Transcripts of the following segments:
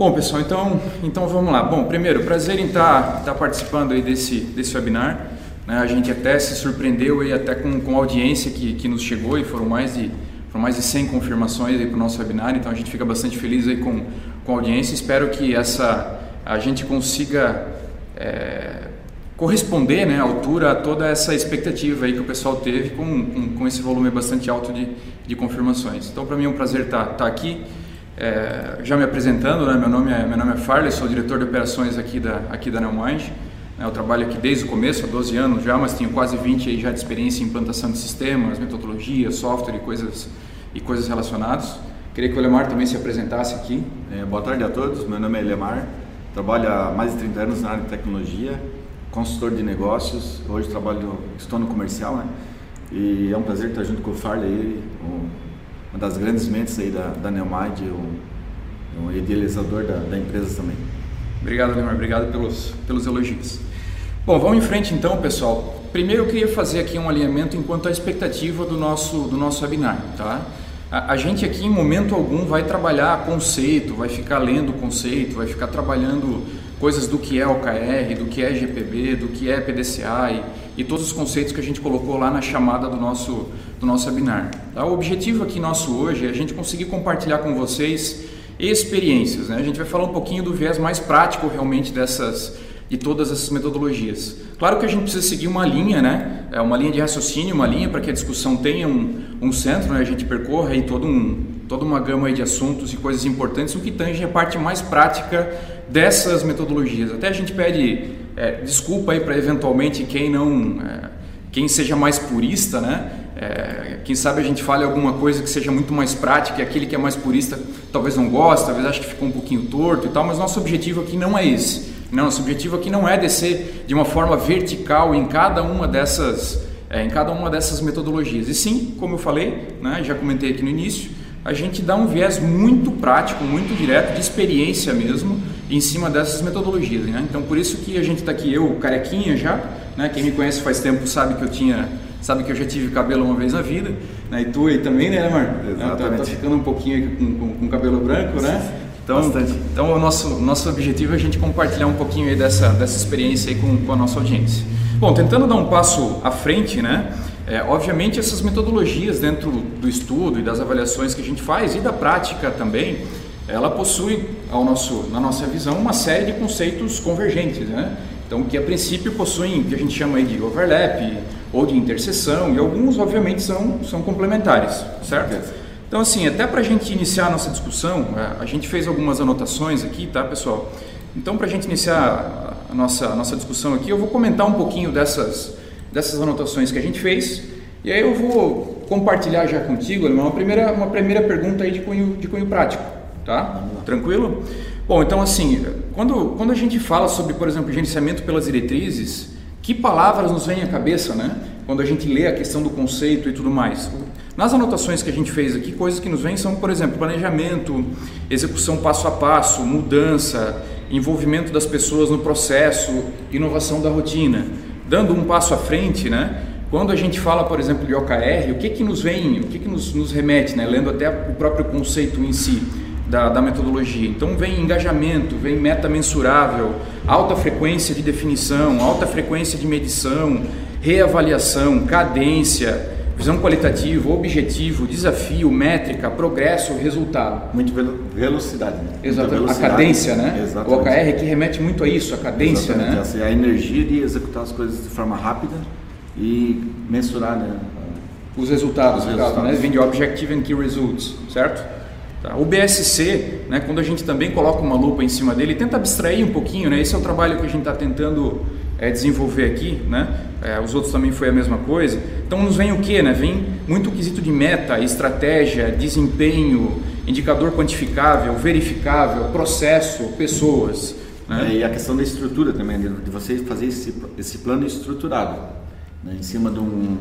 Bom, pessoal, então, então vamos lá. Bom, primeiro, prazer em estar, tá, estar tá participando aí desse, desse webinar. Né? A gente até se surpreendeu aí até com, com a audiência que, que nos chegou e foram mais de, foram mais de 100 confirmações para o nosso webinar, então a gente fica bastante feliz aí com, com a audiência. Espero que essa, a gente consiga é, corresponder né, à altura a toda essa expectativa aí que o pessoal teve com, com, com esse volume bastante alto de, de confirmações. Então, para mim é um prazer estar, tá, estar aqui. É, já me apresentando, né, meu, nome é, meu nome é Farley, sou diretor de operações aqui da, aqui da Neomind. Né, eu trabalho aqui desde o começo, há 12 anos já, mas tenho quase 20 aí já de experiência em implantação de sistemas, metodologia, software e coisas, e coisas relacionadas. Queria que o Lemar também se apresentasse aqui. É, boa tarde a todos, meu nome é Lemar, trabalho há mais de 30 anos na área de tecnologia, consultor de negócios, hoje trabalho, estou no comercial, né? E é um prazer estar junto com o Farley, um, uma das grandes mentes aí da, da Neomad, um, um idealizador da, da, empresa também. Obrigado, Neymar. Obrigado pelos, pelos elogios. Bom, vamos em frente então, pessoal. Primeiro eu queria fazer aqui um alinhamento enquanto à expectativa do nosso, do nosso webinar, tá? A, a gente aqui em momento algum vai trabalhar conceito, vai ficar lendo conceito, vai ficar trabalhando coisas do que é OKR, do que é GPB, do que é PDCA e, e todos os conceitos que a gente colocou lá na chamada do nosso, do nosso webinar. Tá? O objetivo aqui nosso hoje é a gente conseguir compartilhar com vocês experiências. Né? A gente vai falar um pouquinho do viés mais prático realmente dessas de todas essas metodologias. Claro que a gente precisa seguir uma linha, né? É uma linha de raciocínio, uma linha para que a discussão tenha um, um centro, né? A gente percorra aí todo um, toda uma gama de assuntos e coisas importantes, o que tange a parte mais prática dessas metodologias. Até a gente pede é, desculpa aí para eventualmente quem não, é, quem seja mais purista, né? É, quem sabe a gente fale alguma coisa que seja muito mais prática e aquele que é mais purista talvez não goste, talvez ache que ficou um pouquinho torto e tal, mas nosso objetivo aqui não é esse. Não, nosso objetivo aqui não é descer de uma forma vertical em cada uma dessas, é, em cada uma dessas metodologias. E sim, como eu falei, né, já comentei aqui no início, a gente dá um viés muito prático, muito direto, de experiência mesmo, em cima dessas metodologias. Né? Então, por isso que a gente está aqui, eu, carequinha já, né? quem me conhece faz tempo sabe que eu tinha, sabe que eu já tive cabelo uma vez na vida, né? e tu aí também, né, Mar? Exatamente. Tá, ficando um pouquinho com, com, com cabelo branco, né? Então, Bastante. então o nosso, nosso objetivo é a gente compartilhar um pouquinho dessa, dessa experiência com, com a nossa audiência. Bom, tentando dar um passo à frente, né? É, obviamente essas metodologias dentro do estudo e das avaliações que a gente faz e da prática também, ela possui, ao nosso, na nossa visão, uma série de conceitos convergentes, né? Então, que a princípio possuem o que a gente chama de overlap ou de interseção, e alguns, obviamente, são, são complementares, certo? Então, assim, até para a gente iniciar a nossa discussão, é, a gente fez algumas anotações aqui, tá, pessoal? Então, para a gente iniciar a nossa, a nossa discussão aqui, eu vou comentar um pouquinho dessas, dessas anotações que a gente fez, e aí eu vou compartilhar já contigo, uma primeira, uma primeira pergunta aí de cunho, de cunho prático, tá? Tranquilo? Bom, então, assim, quando, quando a gente fala sobre, por exemplo, gerenciamento pelas diretrizes, que palavras nos vêm à cabeça, né? Quando a gente lê a questão do conceito e tudo mais. Nas anotações que a gente fez aqui, coisas que nos vêm são, por exemplo, planejamento, execução passo a passo, mudança, envolvimento das pessoas no processo, inovação da rotina. Dando um passo à frente, né? Quando a gente fala, por exemplo, de OKR, o que que nos vem, o que que nos, nos remete, né? Lendo até o próprio conceito em si da, da metodologia. Então vem engajamento, vem meta mensurável, alta frequência de definição, alta frequência de medição, reavaliação, cadência, Visão qualitativa, objetivo, desafio, métrica, progresso, resultado. Muito velocidade, né? Exatamente. A cadência, né? Exatamente. O OKR que remete muito a isso, a cadência, Exatamente. né? É a energia de executar as coisas de forma rápida e mensurar, né? Os resultados, Os resultados. né? Vem de Objective and Key Results, certo? Tá. O BSC, né, quando a gente também coloca uma lupa em cima dele, tenta abstrair um pouquinho, né? Esse é o trabalho que a gente está tentando é, desenvolver aqui, né? É, os outros também foi a mesma coisa. Então nos vem o que, né? Vem muito quesito de meta, estratégia, desempenho, indicador quantificável, verificável, processo, pessoas. Né? É, e a questão da estrutura também, de você fazer esse, esse plano estruturado, né? em cima de, um,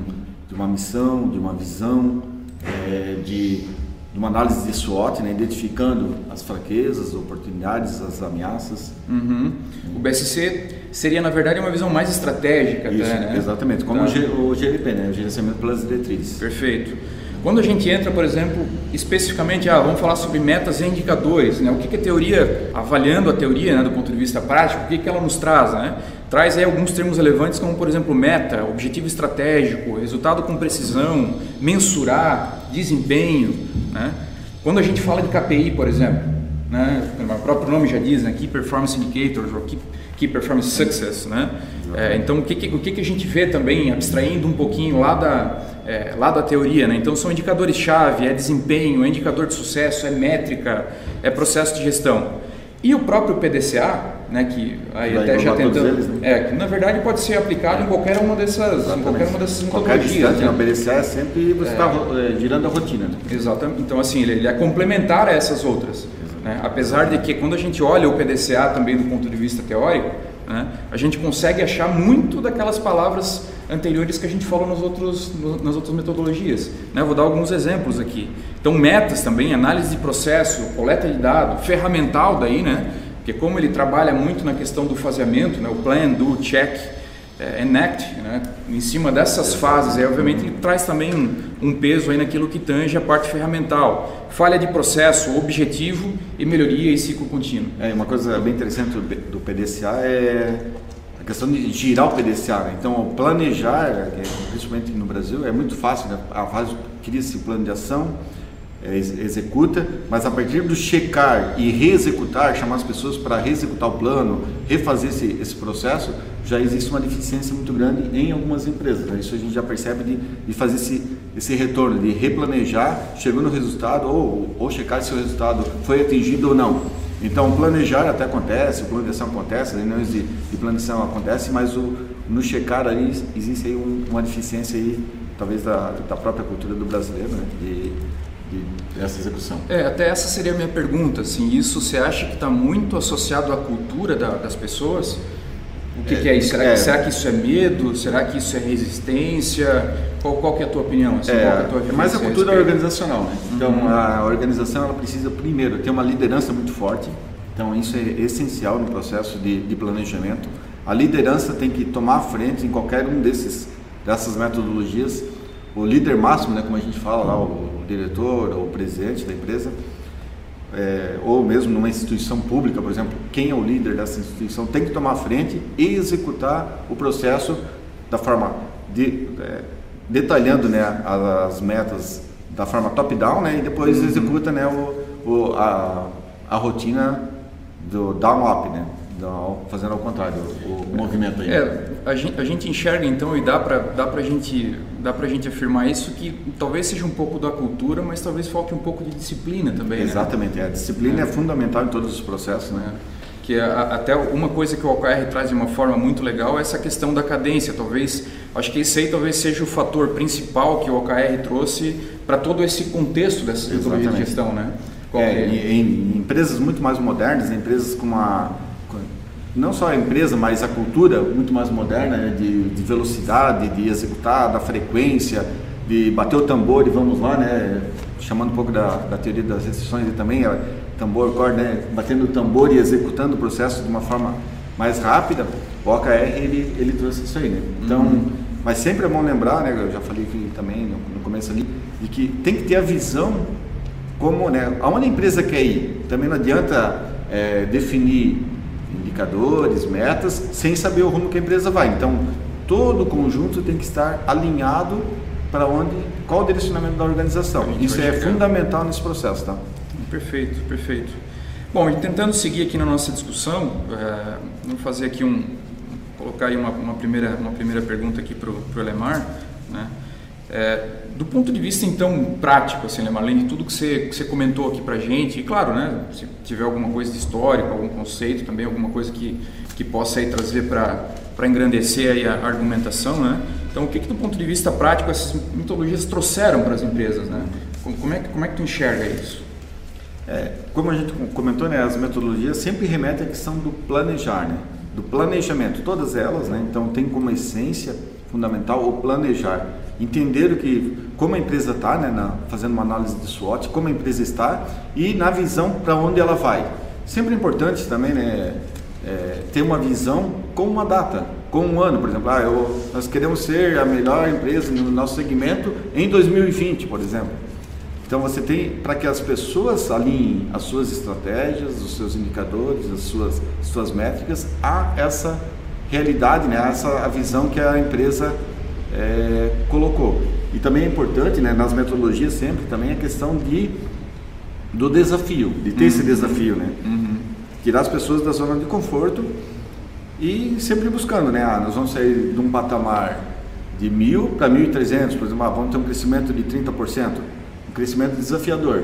de uma missão, de uma visão, é, de uma análise de SWOT, né, identificando as fraquezas, oportunidades, as ameaças. Uhum. O BSC seria, na verdade, uma visão mais estratégica. Isso, até, né? Exatamente, como tá. o GLP, né, o gerenciamento pelas diretrizes. Perfeito. Quando a gente entra, por exemplo, especificamente, ah, vamos falar sobre metas e indicadores, né? o que, que a teoria, avaliando a teoria né, do ponto de vista prático, o que, que ela nos traz? Né? Traz aí alguns termos relevantes, como por exemplo meta, objetivo estratégico, resultado com precisão, mensurar, desempenho. Né? Quando a gente fala de KPI, por exemplo, né? o próprio nome já diz, né? Key Performance Indicators, ou Key, Key Performance Success. Né? É, então, o que, o que a gente vê também, abstraindo um pouquinho lá da, é, lá da teoria, né? Então são indicadores-chave, é desempenho, é indicador de sucesso, é métrica, é processo de gestão. E o próprio PDCA, né, que aí até já tentando, eles, né? é, que na verdade pode ser aplicado em qualquer uma dessas, em qualquer uma dessas metodologias. Né? O PDCA é sempre você está é, é, girando a rotina. Né? Exatamente. Então assim, ele, ele é complementar a essas outras. Né? Apesar de que quando a gente olha o PDCA também do ponto de vista teórico, né, a gente consegue achar muito daquelas palavras anteriores que a gente falou nos outros, nas outras metodologias. Né? Vou dar alguns exemplos aqui. Então, metas também, análise de processo, coleta de dados, ferramental daí, né? Porque como ele trabalha muito na questão do faseamento, né? o plan, do, check, é, enact, né? em cima dessas fases, aí, obviamente ele traz também um, um, peso aí naquilo que tange a parte ferramental. Falha de processo, objetivo e melhoria e ciclo contínuo. É, uma coisa bem interessante do PDCA é questão de girar o PDCA. Né? Então, planejar, é, principalmente no Brasil, é muito fácil. Né? A fase cria-se plano de ação, executa, mas a partir do checar e reexecutar, chamar as pessoas para reexecutar o plano, refazer esse, esse processo, já existe uma deficiência muito grande em algumas empresas. Né? Isso a gente já percebe de, de fazer esse, esse retorno, de replanejar, chegou no resultado ou, ou checar se o resultado foi atingido ou não. Então, planejar até acontece, o plano de ação acontece, reuniões de, de plano acontecem, mas o, no checar aí existe aí um, uma deficiência aí, talvez da, da própria cultura do brasileiro, né? De, dessa execução. É, até essa seria a minha pergunta, assim, isso você acha que está muito associado à cultura da, das pessoas? O que é, que é isso? Será, é, que, será que isso é medo? Será que isso é resistência? Qual, qual que é a tua opinião? Assim, é, é, tua é mais a cultura organizacional. Né? Então, uhum. a organização ela precisa, primeiro, ter uma liderança muito forte. Então, isso é essencial no processo de, de planejamento. A liderança tem que tomar a frente em qualquer um desses dessas metodologias. O líder máximo, né, como a gente fala lá, o diretor ou presidente da empresa, é, ou mesmo numa instituição pública, por exemplo, quem é o líder dessa instituição tem que tomar frente e executar o processo da forma de, é, detalhando né, as metas da forma top-down né, e depois uhum. executa né, o, o, a, a rotina do down-up, né, fazendo ao contrário o, o movimento aí. É, a gente, a gente enxerga então e dá para dá a gente dá pra gente afirmar isso que talvez seja um pouco da cultura, mas talvez falte um pouco de disciplina também. Né? Exatamente, né? a disciplina é. é. fundamental em todos os processos, né? É. Que a, até uma coisa que o OKR traz de uma forma muito legal é essa questão da cadência. Talvez, acho que esse aí talvez seja o fator principal que o OKR trouxe para todo esse contexto dessa de gestão, né? É, é? Em, em, empresas muito mais modernas, empresas com uma não só a empresa, mas a cultura muito mais moderna, né? de, de, velocidade, de executar, da frequência, de bater o tambor e vamos lá, né? chamando um pouco da, da teoria das restrições e também, a tambor, core, né? batendo o tambor e executando o processo de uma forma mais rápida, o OKR ele, ele trouxe isso aí. Né? Então, uhum. mas sempre é bom lembrar, né? eu já falei aqui também no, no começo ali, de que tem que ter a visão como, né, aonde a empresa quer ir. Também não adianta é, definir indicadores, metas, sem saber o rumo que a empresa vai. Então, todo o conjunto tem que estar alinhado para onde, qual o direcionamento da organização. Isso é chegar. fundamental nesse processo, tá? Perfeito, perfeito. Bom, e tentando seguir aqui na nossa discussão, é, vamos fazer aqui um, colocar aí uma, uma primeira, uma primeira pergunta aqui para o Lemar, né? É, do ponto de vista então prático, assim, né, além de tudo que você, que você comentou aqui para gente, e claro, né, se tiver alguma coisa de histórico, algum conceito, também alguma coisa que, que possa aí trazer para engrandecer aí a argumentação, né? Então, o que, que do ponto de vista prático essas metodologias trouxeram para as empresas, né? Como é, como é que tu enxerga isso? É, como a gente comentou, né, as metodologias sempre remetem à questão do planejar, né? do planejamento, todas elas, né? então tem como essência fundamental o planejar entender o que, como a empresa está, né, na, fazendo uma análise de SWOT, como a empresa está e na visão para onde ela vai. Sempre importante também né, é, ter uma visão com uma data. com um ano, por exemplo, ah, eu, nós queremos ser a melhor empresa no nosso segmento em 2020, por exemplo. Então você tem para que as pessoas alinhem as suas estratégias, os seus indicadores, as suas, as suas métricas a essa realidade, né, a essa a visão que a empresa é, colocou. E também é importante, né, nas metodologias sempre também a questão de do desafio, de ter uhum. esse desafio, né? Uhum. Tirar as pessoas da zona de conforto e sempre buscando, né? Ah, nós vamos sair de um patamar de mil para 1.300, por exemplo, ah, vamos ter um crescimento de 30%, um crescimento desafiador.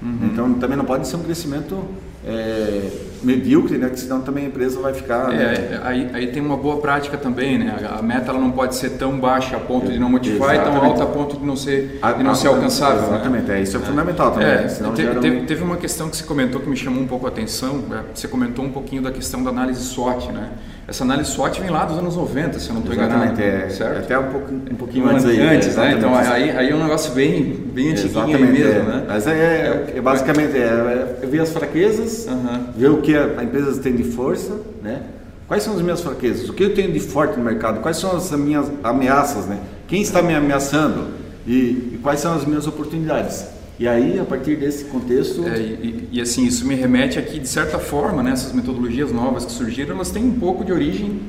Uhum. Então também não pode ser um crescimento é, medíocre, né? Que senão também a empresa vai ficar. É, né? aí, aí tem uma boa prática também, né? A meta ela não pode ser tão baixa a ponto de não motivar exatamente. e tão alta a ponto de não ser, de não ser alcançável. Né? Exatamente, né? é, isso é, fundamental também. É, teve, teve, teve, uma questão que você comentou que me chamou um pouco a atenção. É, você comentou um pouquinho da questão da análise SWOT, né? Essa análise SWOT vem lá dos anos 90, se eu não estou enganado. É, certo? Até um, pouco, um pouquinho antes aí. Antes, né? Então aí, aí é um negócio bem, bem antiguinho mesmo, é. né? Mas é, é, é basicamente é, é ver as fraquezas, ver o que a empresa tem de força, né? Quais são as minhas fraquezas? O que eu tenho de forte no mercado? Quais são as minhas ameaças, né? Quem está me ameaçando? E, e quais são as minhas oportunidades? E aí, a partir desse contexto. É, e, e, assim, isso me remete aqui, de certa forma, né, essas metodologias novas que surgiram, elas têm um pouco de origem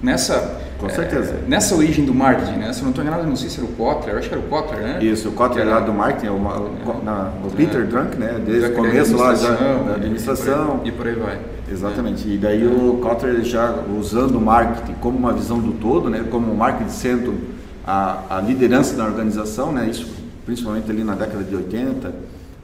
nessa. Com certeza. É, nessa origem do marketing, né? Se eu não estou enganado, não sei se era o Kotler, acho que era o Kotler, né? Isso, o Kotler era, lá do marketing, o, é, na, o Peter é, Drunk, né? Desde o começo lá da, da administração. E por, aí, e por aí vai. Exatamente. E daí o Kotler já usando o marketing como uma visão do todo, né? Como o marketing sendo a, a liderança da organização, né? Isso principalmente ali na década de 80,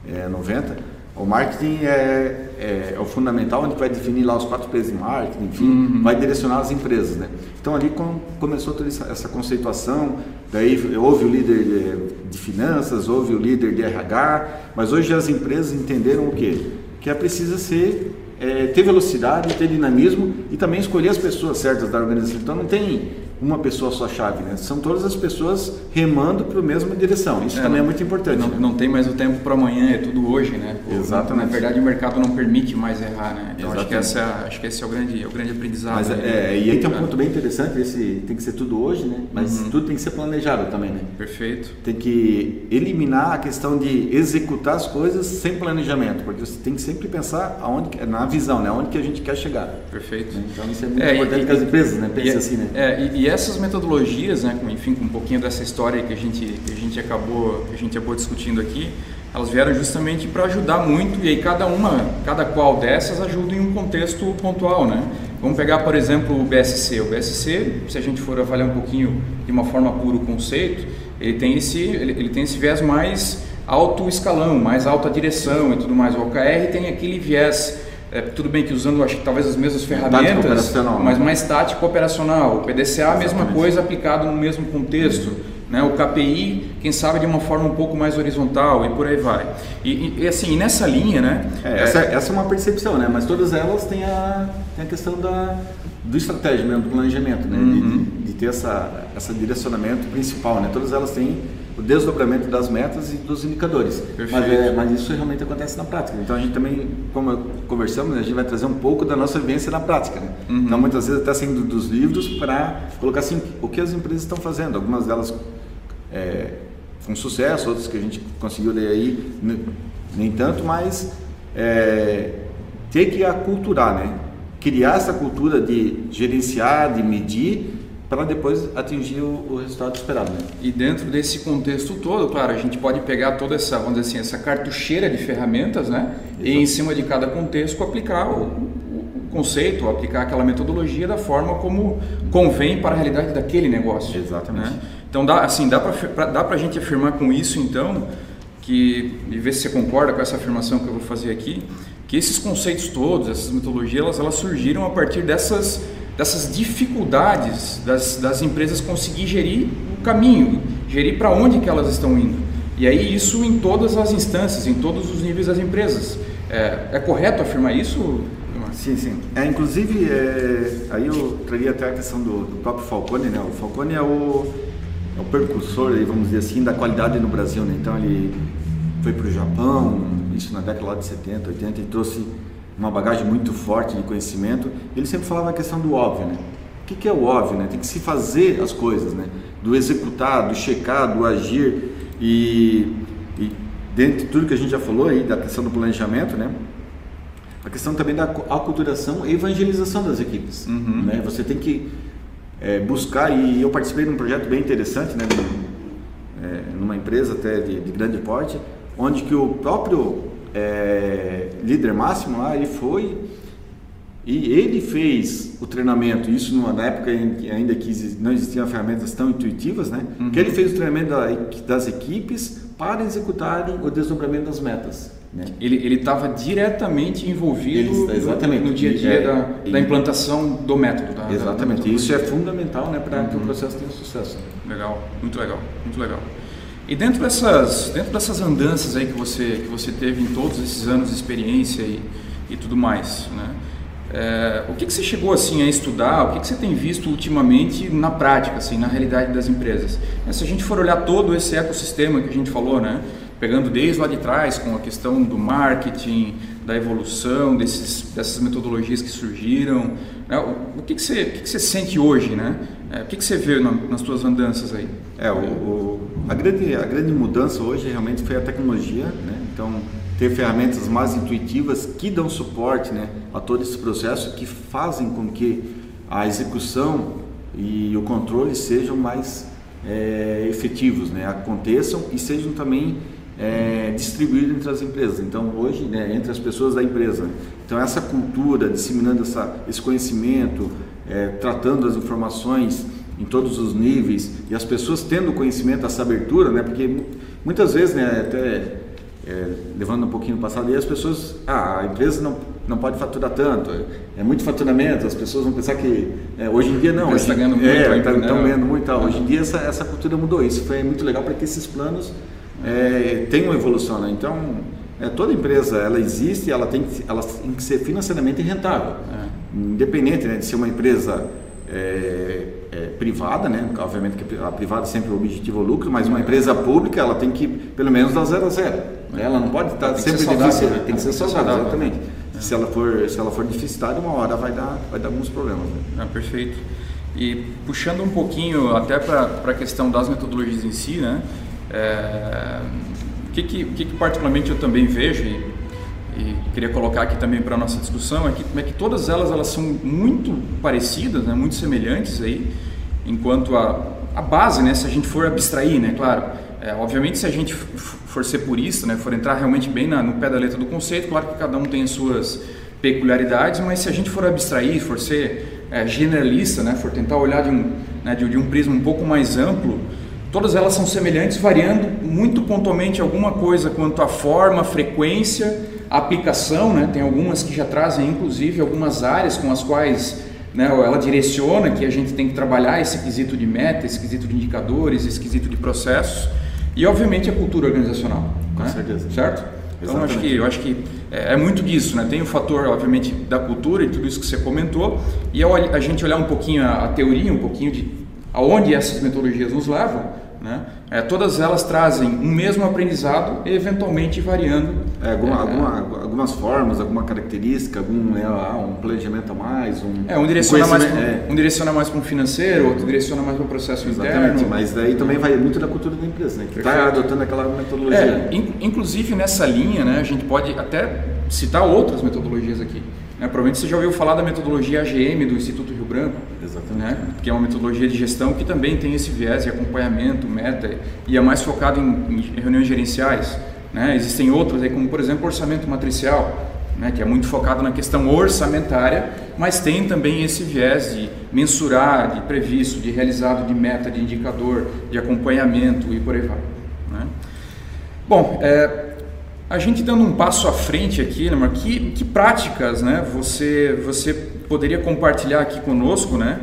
é, 90, o marketing é, é, é, o fundamental, onde vai definir lá os quatro P's de marketing, enfim, uhum. vai direcionar as empresas, né? Então ali com, começou toda essa, essa, conceituação, daí houve o líder de, de, finanças, houve o líder de RH, mas hoje as empresas entenderam o quê? Que é precisa ser, é, ter velocidade, ter dinamismo e também escolher as pessoas certas da organização. Então não tem uma pessoa só chave, né? São todas as pessoas remando para a mesma direção. Isso é, também é muito importante. Não, né? não tem mais o tempo para amanhã, é tudo hoje, né? Exatamente. Na verdade, o mercado não permite mais errar, né? Então acho que, essa, é acho que esse é o grande, é o grande aprendizado. Mas, é, e aí tem um ponto bem interessante, esse tem que ser tudo hoje, né? Mas uhum. tudo tem que ser planejado também, né? Perfeito. Tem que eliminar a questão de executar as coisas sem planejamento, porque você tem que sempre pensar aonde, na visão, né? Aonde que a gente quer chegar. Perfeito. Então isso é muito é, importante e, que as empresas, né? Pensem assim, né? É, e, essas metodologias né, com, enfim, com um pouquinho dessa história que a gente, que a gente acabou, que a gente acabou discutindo aqui, elas vieram justamente para ajudar muito e aí cada uma, cada qual dessas ajuda em um contexto pontual, né? Vamos pegar, por exemplo, o BSC. O BSC, se a gente for avaliar um pouquinho de uma forma pura o conceito, ele tem esse, ele, ele tem esse viés mais alto escalão, mais alta direção e tudo mais. O OKR tem aquele viés é, tudo bem que usando acho que talvez as mesmas ferramentas, mas mais tático operacional. O PDCA, a mesma coisa aplicado no mesmo contexto. Né? O KPI, quem sabe de uma forma um pouco mais horizontal e por aí vai. E, e assim, nessa linha, né? É, essa, é, essa é uma percepção, né? Mas todas elas têm a, têm a questão da, do estratégia mesmo, do planejamento, né? Uhum. De, de, de, ter essa, essa direcionamento principal, né? Todas elas têm o desdobramento das metas e dos indicadores. Mas, é, mas, isso realmente acontece na prática. Então a gente também, como conversamos, a gente vai trazer um pouco da nossa vivência na prática. Né? Uhum. Então muitas vezes até saindo dos livros para colocar assim o que as empresas estão fazendo. Algumas delas é, com sucesso, outras que a gente conseguiu ler aí nem tanto, mas é, ter que aculturar, né? Criar essa cultura de gerenciar, de medir para depois atingir o, o, resultado esperado. Né? E dentro desse contexto todo, claro, a gente pode pegar toda essa, vamos dizer assim, essa cartucheira de ferramentas, né? Exato. E em cima de cada contexto aplicar o, o, conceito, aplicar aquela metodologia da forma como convém para a realidade daquele negócio. Exatamente. Né? Então dá, assim, dá para dá a gente afirmar com isso, então, que e ver se você concorda com essa afirmação que eu vou fazer aqui, que esses conceitos todos, essas metodologias, elas, elas surgiram a partir dessas dessas dificuldades das, das empresas conseguir gerir o caminho, gerir para onde que elas estão indo. E aí isso em todas as instâncias, em todos os níveis das empresas. É, é correto afirmar isso? Sim, sim. É, inclusive, é, aí eu traria até a questão do, do, próprio Falcone, né? O Falcone é o, é o percursor, vamos dizer assim, da qualidade no Brasil, né? Então ele foi para o Japão, isso na década de 70, 80, e trouxe uma bagagem muito forte de conhecimento. Ele sempre falava a questão do óbvio, né? que, que é o óbvio, né? Tem que se fazer as coisas, né? Do executar, do checar, do agir e, e dentro de tudo que a gente já falou aí da questão do planejamento, né? A questão também da aculturação e evangelização das equipes, uhum. né? Você tem que é, buscar e eu participei de um projeto bem interessante, né? É, numa empresa até de, de, grande porte, onde que o próprio é, líder máximo lá ele foi e ele fez o treinamento, isso numa época em que ainda que não existiam ferramentas tão intuitivas, né? Uhum. Que ele fez o treinamento das equipes para executarem o desdobramento das metas. Né? Ele estava diretamente envolvido ele, exatamente. No, dia a dia é, da, da, implantação do método. Da, exatamente, da isso é fundamental né, para uhum. que o uhum. processo tenha sucesso. Legal, muito legal, muito legal. E dentro dessas, dentro dessas andanças aí que você, que você teve em todos esses anos de experiência e, e tudo mais, né? É, o que, que você chegou assim a estudar? O que, que você tem visto ultimamente na prática, assim, na realidade das empresas? É, se a gente for olhar todo esse ecossistema que a gente falou, né? pegando desde lá de trás com a questão do marketing, da evolução desses, dessas metodologias que surgiram, né? o, que, que, você, que, que você sente hoje, né? É, o que, que você vê na, nas suas andanças aí? É, o, o, a, grande, a grande mudança hoje realmente foi a tecnologia, né? Então, ter ferramentas mais intuitivas que dão suporte né, a todo esse processo, que fazem com que a execução e o controle sejam mais é, efetivos, né, aconteçam e sejam também é, distribuídos entre as empresas. Então, hoje, né, entre as pessoas da empresa. Então, essa cultura, disseminando essa, esse conhecimento, é, tratando as informações em todos os níveis e as pessoas tendo conhecimento, essa abertura, né, porque muitas vezes, né, até é, levando um pouquinho no passado, e as pessoas, ah, a empresa não, não pode faturar tanto, é muito faturamento, as pessoas vão pensar que é, hoje em dia não. Está ganhando muito. É, estão tá, ganhando muito. Hoje em dia essa, essa cultura mudou, isso foi muito legal para que esses planos é, tenham evolução. Né? Então, é, toda empresa ela existe, ela tem, ela tem que ser financeiramente rentável, é. Independente né, de ser uma empresa é, é, privada, né? Obviamente que a privada sempre o objetivo é o lucro, mas uma empresa pública ela tem que pelo menos dar zero a zero. Né? Ela não pode estar sempre difícil, né? tem que ser saudável, exatamente. É. Se ela for se ela for deficitária, uma hora vai dar vai dar alguns problemas. Né? Ah, perfeito. E puxando um pouquinho até para a questão das metodologias em si, né? É, o que, que, que, particularmente eu também vejo e queria colocar aqui também para nossa discussão é que, é que todas elas elas são muito parecidas, né? muito semelhantes aí, enquanto a, a base, né? se a gente for abstrair, né? claro, é, obviamente se a gente for ser purista, né? for entrar realmente bem na, no pé da letra do conceito, claro que cada um tem as suas peculiaridades, mas se a gente for abstrair, for ser é, generalista, né? for tentar olhar de um, né? de, de um prisma um pouco mais amplo, todas elas são semelhantes, variando muito pontualmente alguma coisa quanto à forma, frequência, aplicação, né? tem algumas que já trazem inclusive algumas áreas com as quais né, ela direciona que a gente tem que trabalhar esse quesito de meta, esse quesito de indicadores, esse quesito de processos e obviamente a cultura organizacional. Com né? certeza. Certo? Então acho que, eu acho que é, é, muito disso, né? Tem o fator, obviamente, da cultura e tudo isso que você comentou, e ao a gente olhar um pouquinho a, a teoria, um pouquinho de aonde essas metodologias nos levam, né? É, todas elas trazem um mesmo aprendizado, eventualmente variando. É, alguma, é, alguma, algumas formas, alguma característica, algum né, um planejamento a mais, um. É, um direciona mais, um direciona mais para um financeiro, outro direciona mais para o processo Exatamente, interno. mas daí também vai muito da cultura da empresa, né? Que está adotando aquela metodologia. É, in, inclusive nessa linha, né, a gente pode até citar outras metodologias aqui. Né? Provavelmente você já ouviu falar da metodologia AGM do Instituto Rio Branco, Exatamente. Né? que é uma metodologia de gestão que também tem esse viés de acompanhamento, meta, e é mais focado em, em reuniões gerenciais. Né? Existem outras, aí, como por exemplo orçamento matricial, né? que é muito focado na questão orçamentária, mas tem também esse viés de mensurar, de previsto, de realizado, de meta, de indicador, de acompanhamento e por aí vai. Né? Bom, é, a gente dando um passo à frente aqui, né, que, que práticas né, você, você poderia compartilhar aqui conosco, né?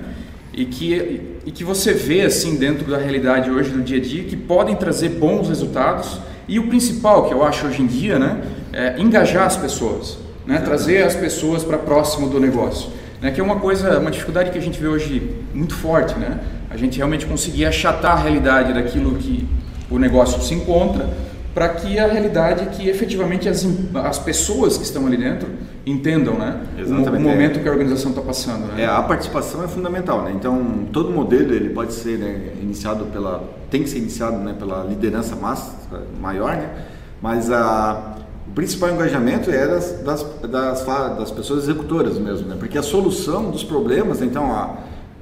E que, e que você vê assim dentro da realidade hoje do dia a dia que podem trazer bons resultados e o principal que eu acho hoje em dia, né, é engajar as pessoas, né, trazer as pessoas para próximo do negócio, né, que é uma coisa, uma dificuldade que a gente vê hoje muito forte, né, a gente realmente conseguir achatar a realidade daquilo que o negócio se encontra para que a realidade que efetivamente as, as pessoas que estão ali dentro entendam, né? Exatamente. O, momento é. que a organização está passando, né? É, a participação é fundamental, né? Então, todo modelo ele pode ser né, iniciado pela, tem que ser iniciado, né, pela liderança massa, maior, né? Mas a o principal engajamento é das, das, das, das pessoas executoras mesmo, né? Porque a solução dos problemas, então a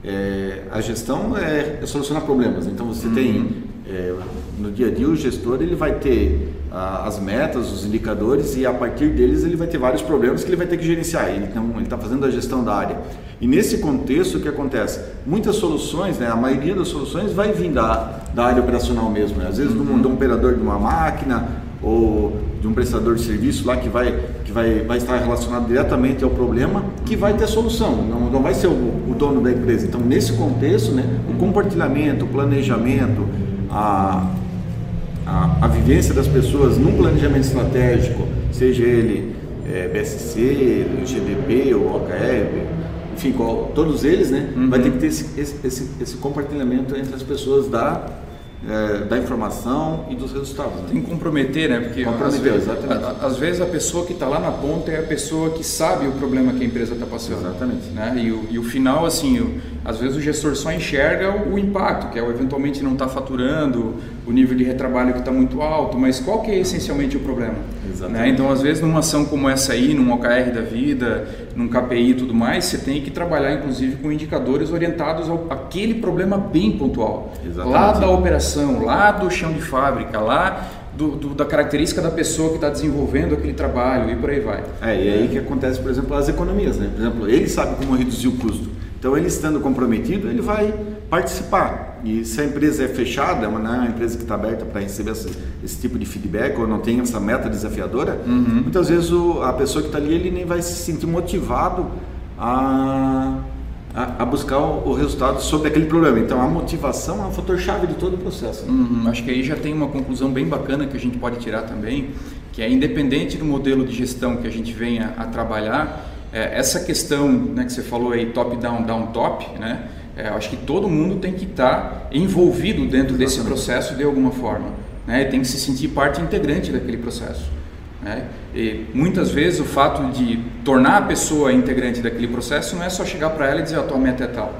é, a gestão é, é, solucionar problemas. Então você uhum. tem é, no dia a dia o gestor ele vai ter as metas, os indicadores e a partir deles ele vai ter vários problemas que ele vai ter que gerenciar. Então ele está fazendo a gestão da área. E nesse contexto o que acontece? Muitas soluções, né, a maioria das soluções vai vir da, da área operacional mesmo. Né? Às vezes uhum. um operador de uma máquina ou de um prestador de serviço lá que vai, que vai, vai estar relacionado diretamente ao problema, que vai ter solução, não, não vai ser o, o dono da empresa. Então, nesse contexto, né, o compartilhamento, o planejamento, a, a, a vivência das pessoas num planejamento estratégico, seja ele é, BSC, GDP ou OKR, enfim, qual, todos eles, né, uhum. vai ter que ter esse, esse, esse compartilhamento entre as pessoas da é, da informação e dos resultados. Né? Tem que comprometer, né? Porque comprometer, às, vezes, a, às vezes a pessoa que está lá na ponta é a pessoa que sabe o problema que a empresa está passando. Exatamente. Né? E, o, e o final, assim, o, às vezes o gestor só enxerga o, o impacto, que é o eventualmente não estar tá faturando, o nível de retrabalho que está muito alto, mas qual que é essencialmente o problema? Né? Então, às vezes, numa ação como essa aí, num OKR da vida, num KPI e tudo mais, você tem que trabalhar, inclusive, com indicadores orientados ao aquele problema bem pontual. Exatamente. Lá da operação, lá do chão de fábrica, lá do, do, da característica da pessoa que está desenvolvendo aquele trabalho e por aí vai. É, e aí que acontece, por exemplo, as economias, né? Por exemplo, ele sabe como reduzir o custo. Então, ele estando comprometido, ele vai participar. E se a empresa é fechada, não é uma empresa que está aberta para receber esse, esse, tipo de feedback ou não tem essa meta desafiadora, uhum. muitas vezes o, a pessoa que está ali ele nem vai se sentir motivado a, a, a buscar o, o, resultado sobre aquele problema. Então, a motivação é um fator-chave de todo o processo. Né? Uhum. Acho que aí já tem uma conclusão bem bacana que a gente pode tirar também, que é independente do modelo de gestão que a gente venha a trabalhar, é, essa questão né, que você falou aí, top-down, down-top, né, é, acho que todo mundo tem que estar tá envolvido dentro Exatamente. desse processo de alguma forma. Né, tem que se sentir parte integrante daquele processo. Né? E muitas vezes o fato de tornar a pessoa integrante daquele processo não é só chegar para ela e dizer a tua meta é tal.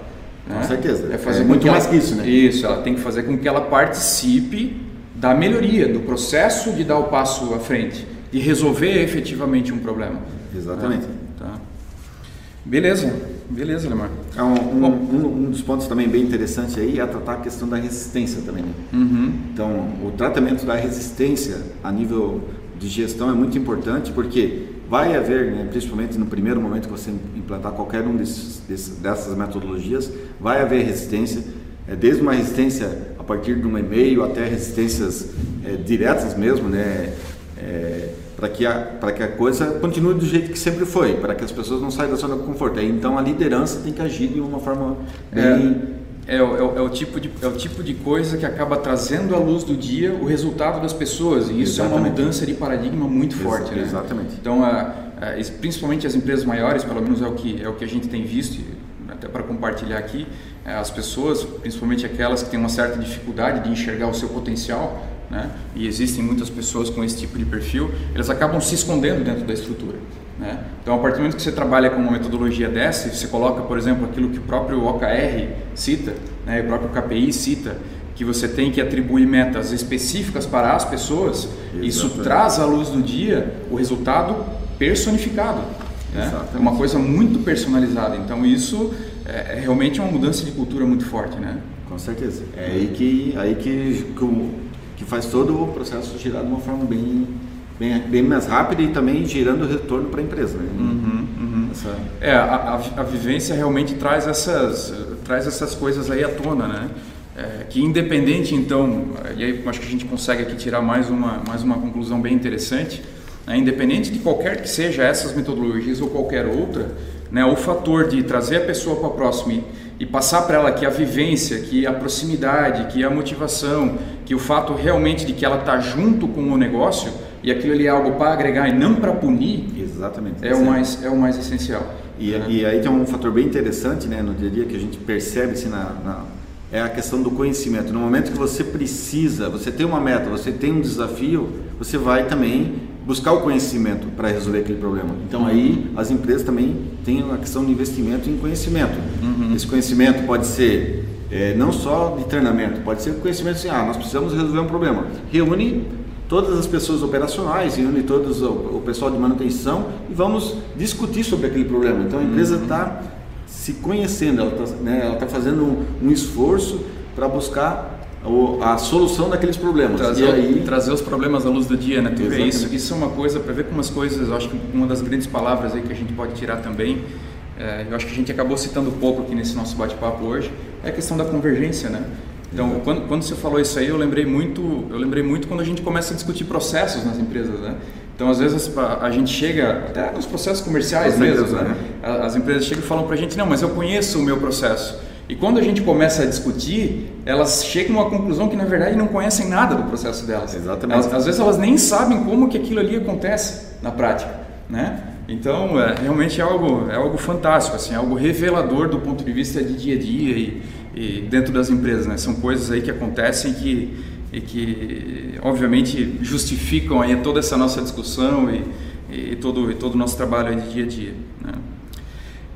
Né? Com certeza. É fazer é muito mais que isso, né? Isso, ela tem que fazer com que ela participe da melhoria, do processo de dar o passo à frente, de resolver efetivamente um problema. Exatamente. Né? Beleza, beleza, Lemar. É um, um, um, um, dos pontos também bem interessante aí é tratar a questão da resistência também. Né? Uhum. Então, o tratamento da resistência a nível de gestão é muito importante porque vai haver, né, principalmente no primeiro momento que você implantar qualquer um desses, desses, dessas metodologias, vai haver resistência, é, desde uma resistência a partir de um e-mail até resistências é, diretas mesmo, né? É, para que, a, para que a coisa continue do jeito que sempre foi, para que as pessoas não saiam da zona de conforto. Então a liderança tem que agir de uma forma bem. É, é, é, o, é, o tipo de, é o tipo de coisa que acaba trazendo à luz do dia o resultado das pessoas, e isso Exatamente. é uma mudança de paradigma muito forte. Ex né? Exatamente. Então, a, a, principalmente as empresas maiores, pelo menos é o que, é o que a gente tem visto, até para compartilhar aqui, é, as pessoas, principalmente aquelas que têm uma certa dificuldade de enxergar o seu potencial, né? e existem muitas pessoas com esse tipo de perfil, elas acabam se escondendo dentro da estrutura. Né? Então, a partir do momento que você trabalha com uma metodologia dessa, você coloca, por exemplo, aquilo que o próprio OKR cita, né? o próprio KPI cita, que você tem que atribuir metas específicas para as pessoas, Exatamente. isso traz à luz do dia o resultado personificado. Né? É uma coisa muito personalizada. Então, isso é, é realmente uma mudança de cultura muito forte. Né? Com certeza. É aí que, aí que, que que faz todo o processo girar de uma forma bem, bem, bem mais rápida e também gerando retorno para a empresa. Né? Uhum, uhum. Essa... É, a, a, a, vivência realmente traz essas, traz essas coisas aí à tona, né? É, que independente então, e aí acho que a gente consegue aqui tirar mais uma, mais uma conclusão bem interessante, né? independente de qualquer que seja essas metodologias ou qualquer outra, né? o fator de trazer a pessoa para próximo e e passar para ela que a vivência, que a proximidade, que a motivação, que o fato realmente de que ela está junto com o negócio e aquilo ali é algo para agregar e não para punir, exatamente é o mais é o mais essencial. E, né? e aí tem um fator bem interessante, né, no dia a dia que a gente percebe assim, na, na, é a questão do conhecimento. No momento que você precisa, você tem uma meta, você tem um desafio, você vai também buscar o conhecimento para resolver aquele problema. Então aí as empresas também têm a questão de investimento em conhecimento. Uhum. Esse conhecimento pode ser é, não só de treinamento, pode ser conhecimento assim, ah, nós precisamos resolver um problema. Reúne todas as pessoas operacionais, reúne todos o, o pessoal de manutenção e vamos discutir sobre aquele problema. Então a empresa está uhum. se conhecendo, ela está né, tá fazendo um, um esforço para buscar a solução daqueles problemas. Trazer, aí... trazer os problemas à luz do dia, né? Tu vê isso, isso é uma coisa, para ver como as coisas, eu acho que uma das grandes palavras aí que a gente pode tirar também, é, eu acho que a gente acabou citando pouco aqui nesse nosso bate-papo hoje, é a questão da convergência, né? Então, quando, quando você falou isso aí, eu lembrei muito, eu lembrei muito quando a gente começa a discutir processos nas empresas, né? Então, às vezes a, a gente chega até nos processos comerciais mesmo, né? né? As empresas chegam e falam para a gente, não, mas eu conheço o meu processo. E quando a gente começa a discutir, elas chegam a uma conclusão que na verdade não conhecem nada do processo delas. Exatamente. Elas, às vezes elas nem sabem como que aquilo ali acontece na prática, né? Então, é, realmente é algo, é algo fantástico, assim, é algo revelador do ponto de vista de dia a dia e, e dentro das empresas, né? São coisas aí que acontecem que, e que, obviamente, justificam aí toda essa nossa discussão e, e todo, e todo o nosso trabalho de dia a dia, né?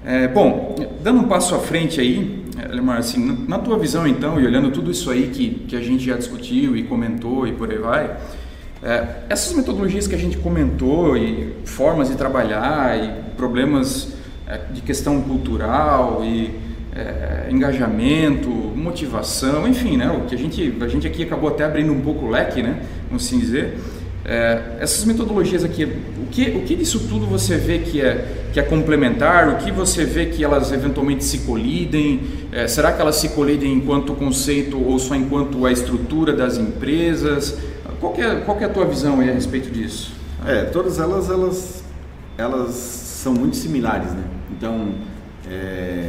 É, bom, dando um passo à frente aí, Lemar, assim, na tua visão então, e olhando tudo isso aí que, que a gente já discutiu e comentou e por aí vai, é, essas metodologias que a gente comentou e formas de trabalhar e problemas é, de questão cultural e é, engajamento, motivação, enfim, né, o que a gente, a gente aqui acabou até abrindo um pouco o leque, né, vamos assim dizer, é, essas metodologias aqui, o que, o que disso tudo você vê que é, que é complementar? O que você vê que elas eventualmente se colidem? É, será que elas se colidem enquanto conceito ou só enquanto a estrutura das empresas? Qual é, qual é a tua visão a respeito disso? É, todas elas, elas, elas são muito similares, né? Então, é,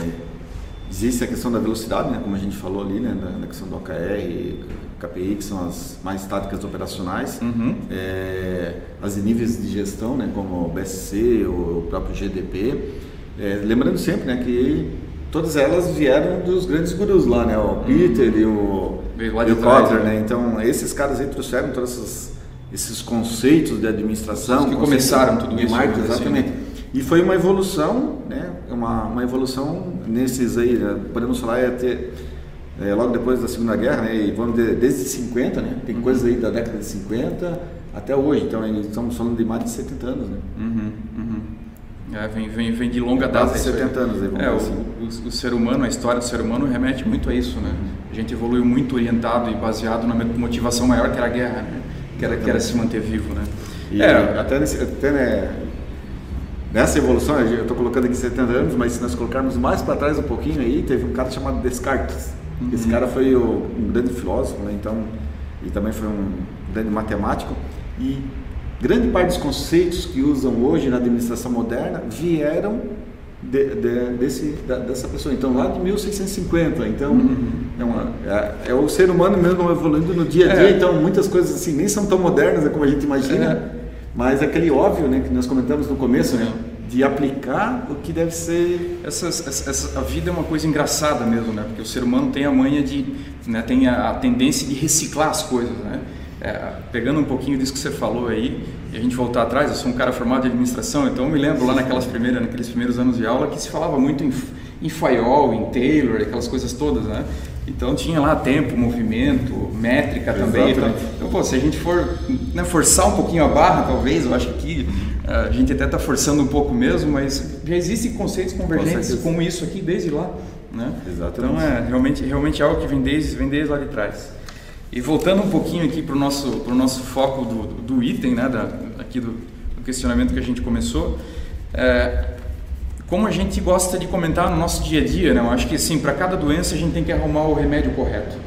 existe a questão da velocidade, né? Como a gente falou ali, né? Da, da questão do OKR, KPI, que são as mais táticas operacionais, uhum. é, as níveis de gestão, né, como o BSC, o próprio GDP. É, lembrando sempre né, que todas elas vieram dos grandes gurus lá, né, o Peter uhum. e o, e o Kotler, né? Então, esses caras aí trouxeram todos esses, esses conceitos de administração. Os que começaram tudo isso. Marketing, exatamente. Assim, E foi uma evolução, né, uma, uma evolução nesses aí, né, podemos falar, é ter é, logo depois da Segunda Guerra, né, e vamos de, desde 50, né, tem uhum. coisas aí da década de 50 até hoje, então estamos falando de mais de 70 anos. Né? Uhum, uhum. É, vem, vem, vem de longa data. Quase 70 anos. Aí, é, assim. o, o, o, ser humano, a história do ser humano remete muito a isso. Né? A gente evoluiu muito orientado e baseado na motivação maior que era a guerra, né? que, era, que era se manter vivo. Né? E é, até, nesse, até né, nessa evolução, eu estou colocando aqui 70 anos, mas se nós colocarmos mais para trás um pouquinho aí, teve um cara chamado Descartes Uhum. Esse cara foi o, um grande filósofo, né? então, e também foi um grande matemático. E grande parte dos conceitos que usam hoje na administração moderna vieram de, de, desse, da, dessa pessoa. Então, lá de 1650. Então, uhum. é, uma, é, é, o ser humano mesmo evoluindo no dia a dia. É. Então, muitas coisas assim nem são tão modernas né, como a gente imagina. É. Mas aquele óbvio né, que nós comentamos no começo, né? De aplicar o que deve ser. Essas, essa, a vida é uma coisa engraçada mesmo, né? Porque o ser humano tem a manha de, né, tem a, a tendência de reciclar as coisas, né? É, pegando um pouquinho disso que você falou aí, e a gente voltar atrás, eu sou um cara formado em administração, então eu me lembro lá naquelas primeiras, naqueles primeiros anos de aula que se falava muito em, em Fayol, em Taylor, aquelas coisas todas, né? Então tinha lá tempo, movimento, métrica também. Então, então, pô, se a gente for né, forçar um pouquinho a barra, talvez, eu acho que a gente até está forçando um pouco mesmo, mas já existem conceitos convergentes Com como isso aqui desde lá. Né? Exatamente. Então é realmente, realmente algo que vem desde, vem desde lá de trás. E voltando um pouquinho aqui para o nosso, pro nosso foco do, do item, né, da, aqui do, do questionamento que a gente começou, é, como a gente gosta de comentar no nosso dia a dia, né, eu acho que assim, para cada doença a gente tem que arrumar o remédio correto.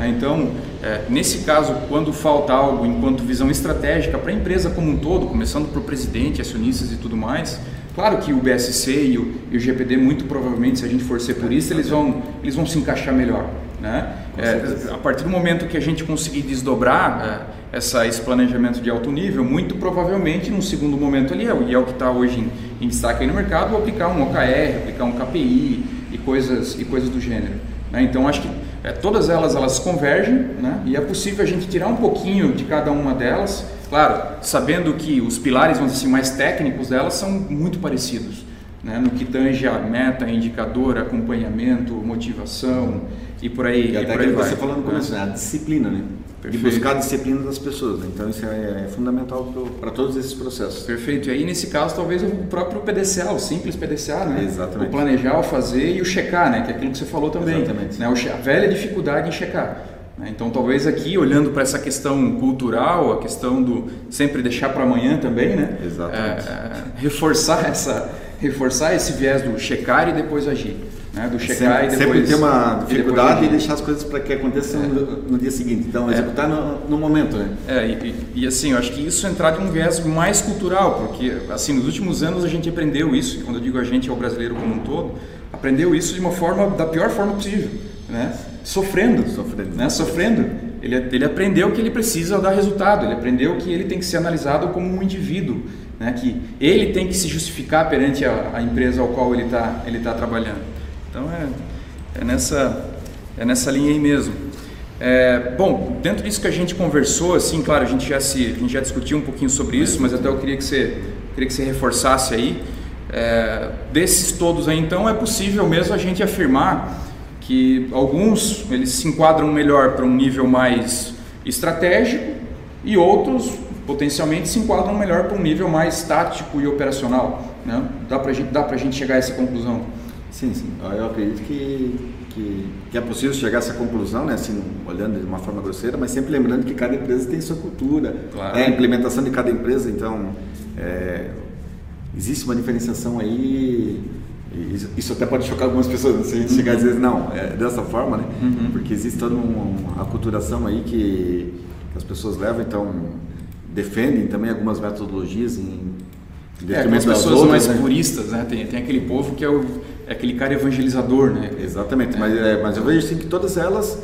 Né? Então, é, nesse caso, quando falta algo enquanto visão estratégica para a empresa como um todo, começando o presidente, acionistas e tudo mais, claro que o BSC e o, e o GPD, muito provavelmente, se a gente for ser por isso, eles vão, eles vão se encaixar melhor. Né? É, a partir do momento que a gente conseguir desdobrar é, essa, esse planejamento de alto nível, muito provavelmente, no segundo momento ali, e é o que está hoje em, em, destaque aí no mercado, aplicar um OKR, aplicar um KPI e coisas, e coisas do gênero. Né? Então, acho que é, todas elas elas convergem né? e é possível a gente tirar um pouquinho de cada uma delas Claro, sabendo que os pilares, vamos dizer assim, mais técnicos delas são muito parecidos. Né? No que tange a meta, indicador, acompanhamento, motivação e por aí, e, até por aí vai. Você falando no começo, né? a disciplina, né? Perfeito. De buscar a disciplina das pessoas. Né? Então isso é, é fundamental para todos esses processos. Perfeito. E aí nesse caso talvez o próprio PDCA, o simples PDCA, né? Exatamente. O planejar, o fazer e o checar, né? Que é aquilo que você falou também. Exatamente. Né? A velha dificuldade em checar. Né? Então talvez aqui olhando para essa questão cultural, a questão do sempre deixar para amanhã também, né? Exatamente. É, é, reforçar essa reforçar esse viés do checar e depois agir. Né? Do checar sempre, e depois. Sempre ter uma dificuldade e, deixar as coisas para que aconteçam é. no, no, dia seguinte. Então, é. executar no, no, momento, né? É, e, e, assim, eu acho que isso entrar de um viés mais cultural, porque assim, nos últimos anos a gente aprendeu isso, e quando eu digo a gente é o brasileiro como um todo, aprendeu isso de uma forma, da pior forma possível, né? Sofrendo. Sofrendo. Né? Sofrendo. Ele, ele aprendeu que ele precisa dar resultado, ele aprendeu que ele tem que ser analisado como um indivíduo, né? que ele tem que se justificar perante a, a empresa ao qual ele está ele tá trabalhando. Então é, é, nessa, é nessa linha aí mesmo. É, bom, dentro disso que a gente conversou, assim, claro, a gente já se, a gente já discutiu um pouquinho sobre isso, mas até eu queria que você, queria que você reforçasse aí. É, desses todos aí, então, é possível mesmo a gente afirmar que alguns eles se enquadram melhor para um nível mais estratégico e outros potencialmente se enquadram melhor para um nível mais tático e operacional. Né? Dá para gente, dá a gente chegar a essa conclusão? Sim, sim. Eu acredito que, que, que, é possível chegar a essa conclusão, né? assim, olhando de uma forma grosseira, mas sempre lembrando que cada empresa tem sua cultura, claro. né? a implementação de cada empresa, então é, existe uma diferenciação aí isso, isso, até pode chocar algumas pessoas, né? se a gente chegar a dizer, não, é dessa forma, né? Uhum. Porque existe toda uma, aculturação aí que, que, as pessoas levam, então defendem também algumas metodologias em é, as pessoas outras, mais né? puristas, né? Tem, tem aquele povo que é, o, é aquele cara evangelisador, né? Exatamente, é. Mas, é, mas eu vejo assim que todas elas,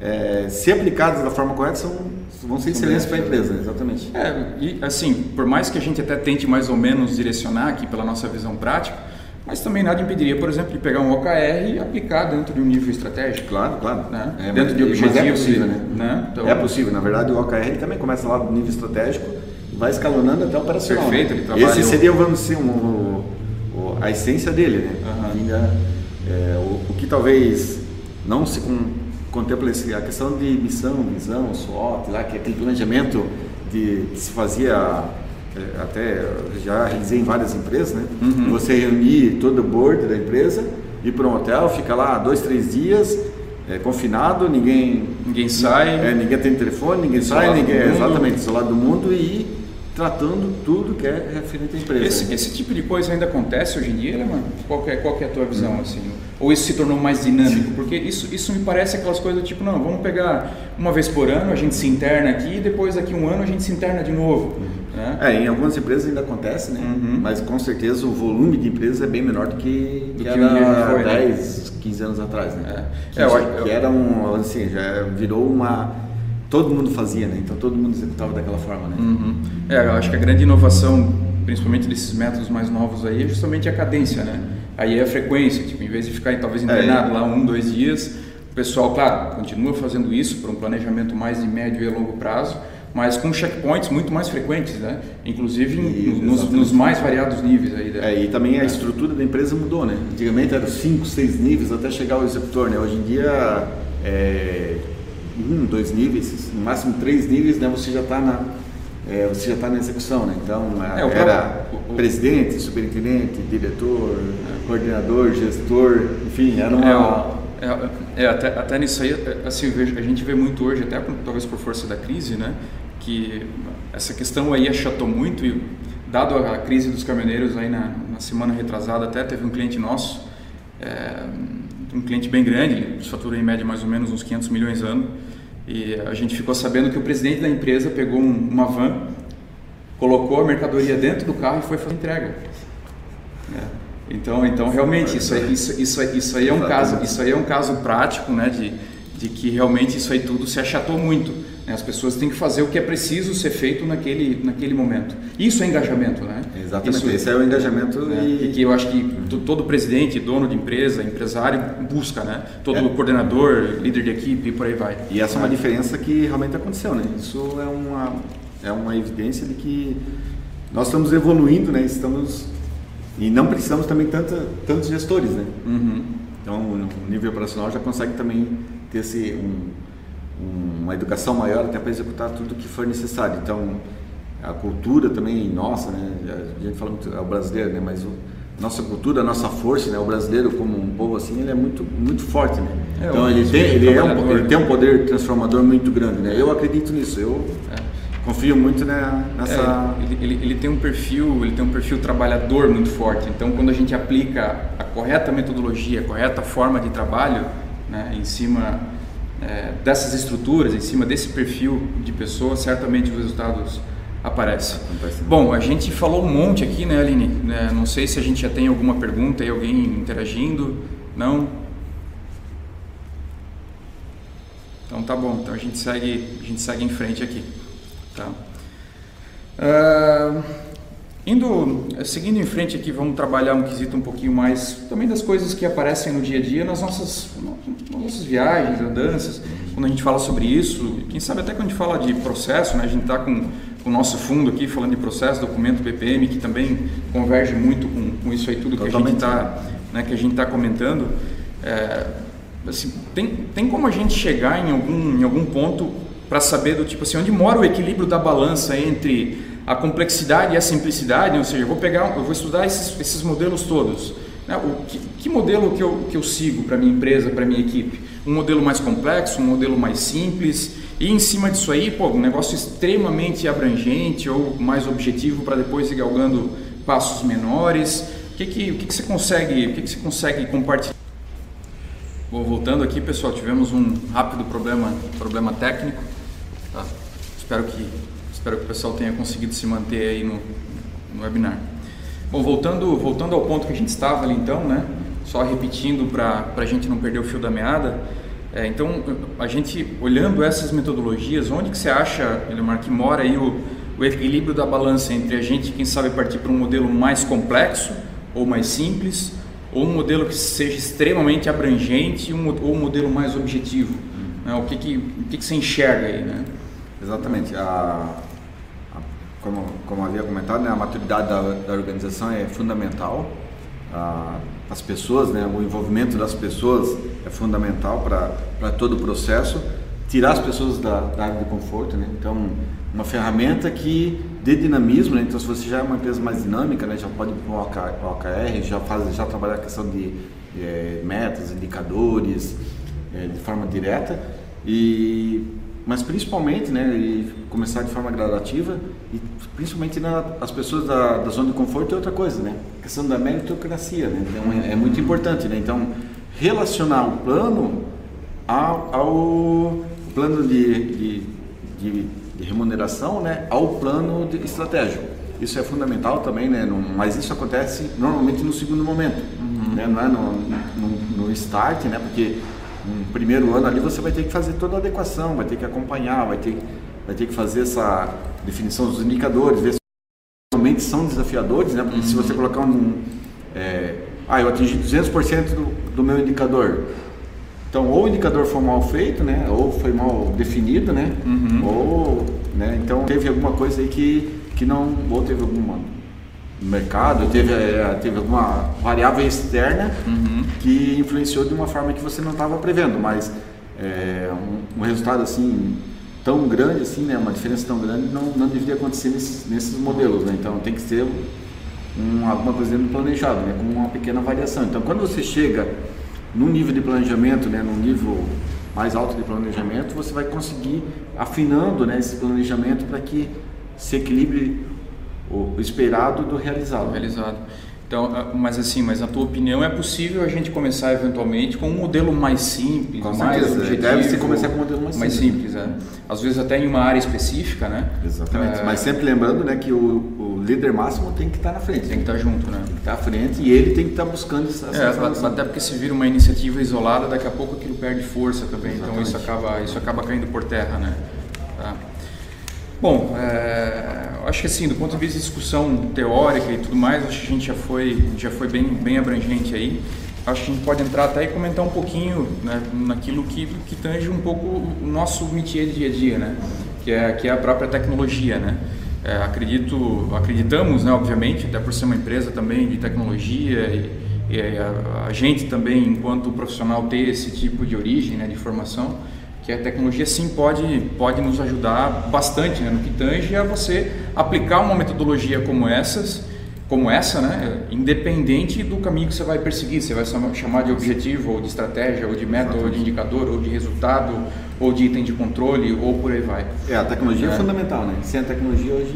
é, se aplicadas da forma correta, são, vão ser excelentes para a empresa, exatamente. É, e assim, por mais que a gente até tente mais ou menos direcionar aqui pela nossa visão prática, mas também nada impediria, por exemplo, de pegar um OKR e aplicar dentro de um nível estratégico. Claro, claro. Né? É, dentro de objetivos. é possível, né? né? Então, é possível. Na verdade, o OKR também começa lá no nível estratégico vai escalonando até o operacional. Perfeito, né? ele trabalha... Esse seria, vamos dizer, um, a essência dele, né? Uhum. Ainda, é, o, o, que talvez não se com, contempla a questão de missão, visão, SWOT, lá, que é aquele planejamento de, que se fazia é, até já realizei em várias empresas, né? Uhum. Você reunir todo o board da empresa, ir para um hotel, fica lá dois, três dias, é, confinado, ninguém ninguém sai, é, ninguém tem telefone, ninguém sai, ninguém é, exatamente isolado do mundo e tratando tudo que é referente à empresa. Esse, esse tipo de coisa ainda acontece hoje em dia, né, mano? Qual é, qual é a tua visão, assim? Ou isso se tornou mais dinâmico? Porque isso, isso me parece aquelas coisas tipo, não, vamos pegar uma vez por ano, a gente se interna aqui, e depois daqui um ano a gente se interna de novo. Uhum. Né? É, em algumas empresas ainda acontece, né? Uhum. Mas com certeza o volume de empresas é bem menor do que, do que, que era foi, 10, né? 15 anos atrás, né? É. Que, é, eu, que era um, assim, já virou uma todo mundo fazia, né? Então todo mundo executava daquela forma, né? Uhum. É, eu acho que a grande inovação, principalmente desses métodos mais novos aí, é justamente a cadência, né? Aí é a frequência, tipo, em vez de ficar talvez internado é. lá um, dois dias, o pessoal, claro, continua fazendo isso para um planejamento mais de médio e longo prazo, mas com checkpoints muito mais frequentes, né? Inclusive e, nos, nos, mais variados níveis aí. Né? É, e também a estrutura da empresa mudou, né? Antigamente eram cinco, seis níveis até chegar ao executor, né? Hoje em dia é, um, dois níveis, no máximo três níveis, né, você já está na é, você já está na execução, né? Então é, era o, o, presidente, superintendente, diretor, coordenador, gestor, enfim, era uma é, é, é, até, até nisso aí, assim, vejo, a gente vê muito hoje, até talvez por força da crise, né? Que essa questão aí achatou muito e dado a crise dos caminhoneiros aí na, na semana retrasada até teve um cliente nosso é, um cliente bem grande, ele fatura em média mais ou menos uns 500 milhões ano, e a gente ficou sabendo que o presidente da empresa pegou um, uma van, colocou a mercadoria dentro do carro e foi fazer entrega. É. Então, então realmente isso, isso, isso, isso aí é um caso, isso aí é um caso prático, né, de, de que realmente isso aí tudo se achatou muito. Né? As pessoas têm que fazer o que é preciso ser feito naquele, naquele momento. Isso é engajamento, né? Exatamente, isso, esse é o engajamento. Né? E... e... que eu acho que todo presidente, dono de empresa, empresário busca, né? Todo é. coordenador, líder de equipe e por aí vai. E essa é uma diferença que realmente aconteceu, né? Isso é uma é uma evidência de que nós estamos evoluindo, né? Estamos e não precisamos também tanta, tantos gestores, né? Uhum. Então, o nível operacional já consegue também ter esse, um, uma educação maior até para executar tudo que for necessário. Então, a cultura também nossa, né? A gente fala muito, é o brasileiro, né? Mas o, nossa cultura, a nossa força, né? O brasileiro como um povo assim, ele é muito, muito forte, né? É, então, ele tem, ele, é um, ele tem um poder transformador muito grande, né? Eu acredito nisso. Eu... É confio muito né, nessa. É, ele, ele, ele, tem um perfil, ele tem um perfil trabalhador muito forte. Então, quando a gente aplica a correta metodologia, a correta forma de trabalho, né, em cima é, dessas estruturas, em cima desse perfil de pessoa, certamente os resultados aparecem. Bom, a gente falou um monte aqui, né, Aline? Né, não sei se a gente já tem alguma pergunta e alguém interagindo. Não? Então tá bom. Então a gente segue, a gente segue em frente aqui. Tá. Uh, indo, seguindo em frente aqui, vamos trabalhar um quesito um pouquinho mais também das coisas que aparecem no dia a dia, nas nossas, nas nossas viagens, andanças, quando a gente fala sobre isso, quem sabe até quando a gente fala de processo, né, a gente está com, o nosso fundo aqui falando de processo, documento BPM, que também converge muito com, com isso aí tudo que a gente está né, que a gente está comentando. É, assim, tem, tem como a gente chegar em algum, em algum ponto para saber do tipo assim, onde mora o equilíbrio da balança entre a complexidade e a simplicidade, ou seja, eu vou pegar, eu vou estudar esses, esses modelos todos. Né? O, que, que, modelo que eu, que eu sigo para minha empresa, para minha equipe? Um modelo mais complexo, um modelo mais simples, e em cima disso aí, pô, um negócio extremamente abrangente ou mais objetivo para depois ir galgando passos menores. O que, que, o que, que você consegue, o que, que você consegue compartilhar? Bom, voltando aqui, pessoal, tivemos um rápido problema, problema técnico. Tá? Espero, que, espero que o pessoal tenha conseguido se manter aí no, no webinar. Bom, voltando, voltando ao ponto que a gente estava ali então, né? Só repetindo para a gente não perder o fio da meada. É, então, a gente olhando essas metodologias, onde que você acha, Elimar, que mora aí o, o equilíbrio da balança entre a gente, quem sabe, partir para um modelo mais complexo ou mais simples, ou um modelo que seja extremamente abrangente um, ou um modelo mais objetivo? Né? O, que, que, o que, que você enxerga aí, né? Exatamente. A, como, como havia comentado, né, a maturidade da, da organização é fundamental. A, as pessoas, né, o envolvimento das pessoas é fundamental para todo o processo. Tirar as pessoas da, da área de conforto. Né? Então, uma ferramenta que dê dinamismo. Né? Então, se você já é uma empresa mais dinâmica, né, já pode ir para o OKR, já, faz, já trabalhar a questão de é, metas, indicadores, é, de forma direta. E mas principalmente, né, e começar de forma gradativa e principalmente nas pessoas da, da, zona de conforto é outra coisa, né? A questão da meritocracia, né? Então é, é muito importante, né? Então relacionar o plano ao, ao plano de, de, de, de, remuneração, né, ao plano estratégico. Isso é fundamental também, né? Mas isso acontece normalmente no segundo momento, uhum. né? Não é no, no, no start, né? Porque um primeiro ano ali você vai ter que fazer toda a adequação, vai ter que acompanhar, vai ter, vai ter que fazer essa definição dos indicadores, ver se realmente são desafiadores, né? Porque uhum. se você colocar um. É, ah, eu atingi 200% do, do meu indicador. Então, ou o indicador foi mal feito, né? Ou foi mal definido, né? Uhum. Ou, né? Então, teve alguma coisa aí que, que não... Ou teve alguma no mercado, teve, eh, teve alguma variável externa uhum. que influenciou de uma forma que você não estava prevendo, mas é, um, um, resultado assim tão grande assim, né, uma diferença tão grande não, não deveria acontecer nesses, nesses modelos, né? então tem que ser um, alguma coisa dentro do planejado, né, com uma pequena variação. Então quando você chega num nível de planejamento, né, num nível mais alto de planejamento, você vai conseguir afinando né, esse planejamento para que se equilibre o esperado do realizado. Realizado. Então, ah, mas assim, mas na tua opinião é possível a gente começar eventualmente com um modelo mais simples, com mais certeza. objetivo, deve se começar com um modelo mais, mais simples, simples é. Às vezes até em uma área específica, né? Exatamente. É... Mas sempre lembrando, né, que o, o, líder máximo tem que estar na frente. Tem que estar junto, né? Tem que estar à frente e ele tem que estar buscando essa, essa é, Até porque se vira uma iniciativa isolada, daqui a pouco aquilo perde força também. Exatamente. Então isso acaba isso acaba caindo por terra, né? Tá. Bom, é, acho que assim, do ponto de vista de discussão teórica e tudo mais, acho que a gente já foi, já foi bem, bem abrangente aí. Acho que a gente pode entrar até e comentar um pouquinho né, naquilo que, que tange um pouco o nosso métier de dia a dia, né? que é, que é a própria tecnologia, né? É, acredito, acreditamos, né, obviamente, até por ser uma empresa também de tecnologia e, e a, a, gente também, enquanto profissional, ter esse tipo de origem, né, de formação, que a tecnologia sim pode, pode nos ajudar bastante né, no que tange a você aplicar uma metodologia como essas como essa, né, independente do caminho que você vai perseguir, você vai chamar de objetivo, ou de estratégia, ou de meta, ou de indicador, ou de resultado, ou de item de controle, ou por aí vai. É, a tecnologia é, é fundamental, né? Sem a tecnologia hoje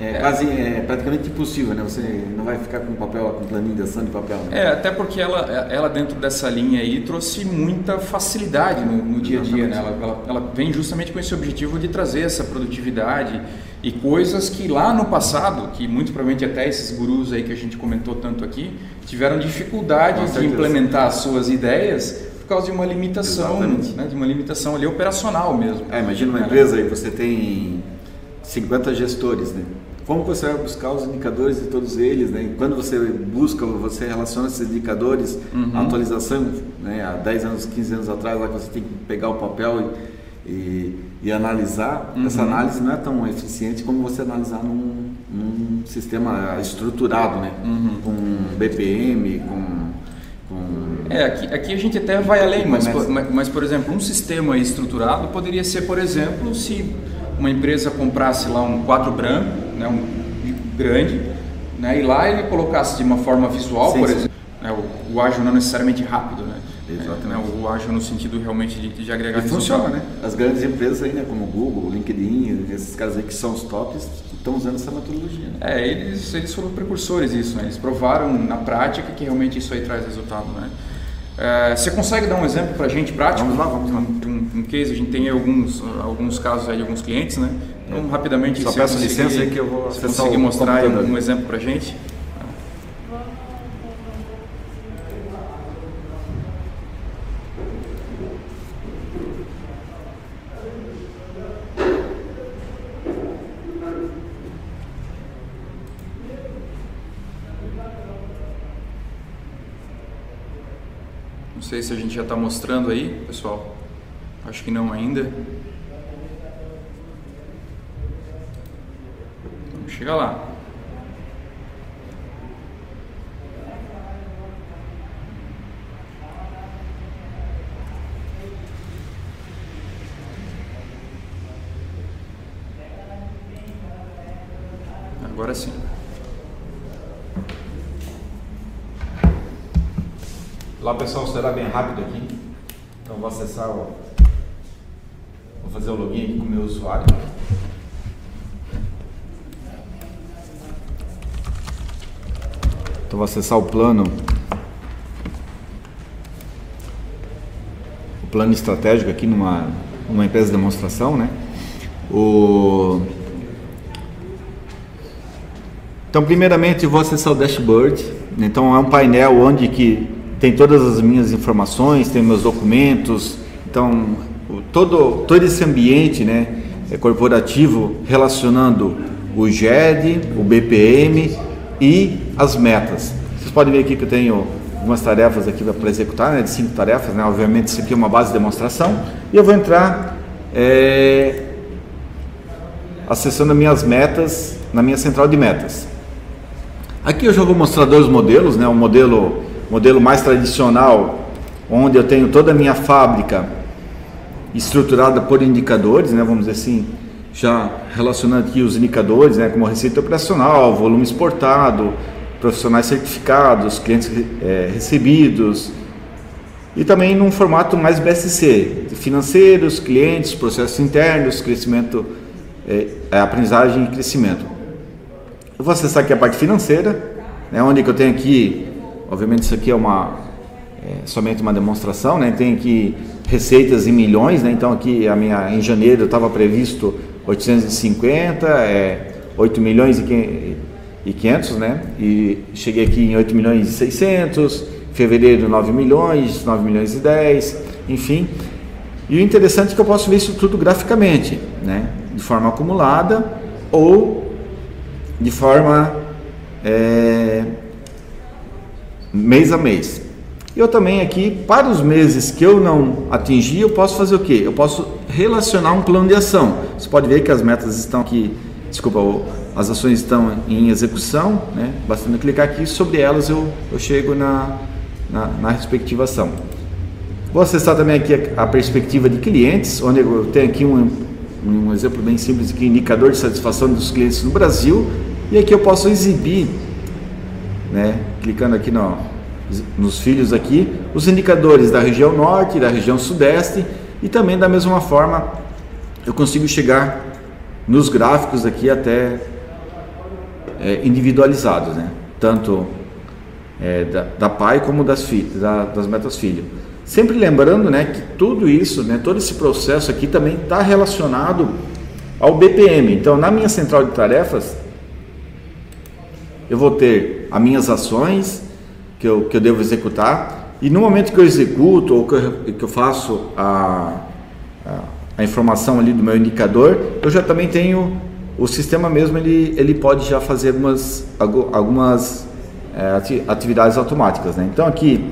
é, quase, é praticamente impossível, né? Você não vai ficar com papel, com planilhação de papel. Né? É, até porque ela, ela dentro dessa linha aí trouxe muita facilidade no, no dia a dia, né? Ela, ela, ela, vem justamente com esse objetivo de trazer essa produtividade e coisas que lá no passado, que muito provavelmente até esses gurus aí que a gente comentou tanto aqui, tiveram dificuldade de implementar as suas ideias por causa de uma limitação, né? de uma limitação ali operacional mesmo. É, imagina uma empresa aí você tem 50 gestores, né? Como você vai buscar os indicadores de todos eles, né? quando você busca, você relaciona esses indicadores, uhum. a atualização, né? há 10 anos, 15 anos atrás, lá que você tem que pegar o papel e, e, e analisar, uhum. essa análise não é tão eficiente como você analisar num, num sistema estruturado, né? Uhum. com BPM, com é, aqui, aqui a gente até vai além, mas, mas, mas, por exemplo, um sistema estruturado poderia ser, por exemplo, se uma empresa comprasse lá um quadro branco, né, um grande, né, e lá ele colocasse de uma forma visual, sim, por exemplo, né, o, o, ágil não necessariamente rápido, né? Exatamente. Né, o ágil no sentido realmente de, de agregar e funciona, né? As grandes empresas aí, né, como o Google, o LinkedIn, esses caras aí que são os tops, estão usando essa metodologia. Né? É, eles, eles foram precursores disso, né? Eles provaram na prática que realmente isso aí traz resultado, né? É, você consegue dar um exemplo para a gente prático? Vamos lá, vamos lá. De um, um case, a gente tem alguns, alguns casos aí de alguns clientes, né? Então, rapidamente, Só peço licença aí que eu vou se conseguir mostrar um, um exemplo para a gente. sei se a gente já está mostrando aí, pessoal. Acho que não ainda. Vamos chegar lá. Agora sim. Lá pessoal, será bem rápido aqui. Então vou acessar o. Vou fazer o login aqui com o meu usuário. Então vou acessar o plano. O plano estratégico aqui numa, numa empresa de demonstração, né? O... Então primeiramente vou acessar o dashboard. Então é um painel onde que tem todas as minhas informações, tem meus documentos, então todo, todo esse ambiente né, é corporativo relacionando o GED, o BPM e as metas. Vocês podem ver aqui que eu tenho algumas tarefas aqui para executar, né, de cinco tarefas, né, obviamente isso aqui é uma base de demonstração, e eu vou entrar é, acessando as minhas metas na minha central de metas. Aqui eu já vou mostrar dois modelos, né, o modelo modelo mais tradicional, onde eu tenho toda a minha fábrica estruturada por indicadores, né, vamos dizer assim, já relacionando aqui os indicadores, né, como receita operacional, volume exportado, profissionais certificados, clientes é, recebidos, e também num formato mais BSC, financeiros, clientes, processos internos, crescimento, é, é, aprendizagem e crescimento. Eu vou acessar aqui a parte financeira, né, onde que eu tenho aqui Obviamente isso aqui é uma é, somente uma demonstração, né? Tem aqui receitas em milhões, né? Então aqui a minha em janeiro estava previsto 850, é 8 milhões e 500, né? E cheguei aqui em 8 milhões e 600, fevereiro 9 milhões, 9 milhões e 10, enfim. E o interessante é que eu posso ver isso tudo graficamente, né? De forma acumulada ou de forma é, mês a mês. Eu também aqui, para os meses que eu não atingi, eu posso fazer o quê? Eu posso relacionar um plano de ação. Você pode ver que as metas estão aqui, desculpa, as ações estão em execução, né? bastando clicar aqui, sobre elas eu, eu chego na, na, na respectiva ação. Vou acessar também aqui a, a, perspectiva de clientes, onde eu tenho aqui um, um exemplo bem simples aqui, indicador de satisfação dos clientes no Brasil, e aqui eu posso exibir, né, clicando aqui no, nos filhos aqui, os indicadores da região norte, da região sudeste e também da mesma forma eu consigo chegar nos gráficos aqui até é, individualizados, né? tanto é, da, da, pai como das, da, das metas filho. Sempre lembrando né, que tudo isso, né, todo esse processo aqui também está relacionado ao BPM. Então, na minha central de tarefas, eu vou ter as minhas ações, que eu, que eu devo executar. E no momento que eu executo ou que eu, que eu faço a, a, a, informação ali do meu indicador, eu já também tenho o sistema mesmo, ele, ele pode já fazer algumas, algumas é, atividades automáticas. Né? Então aqui,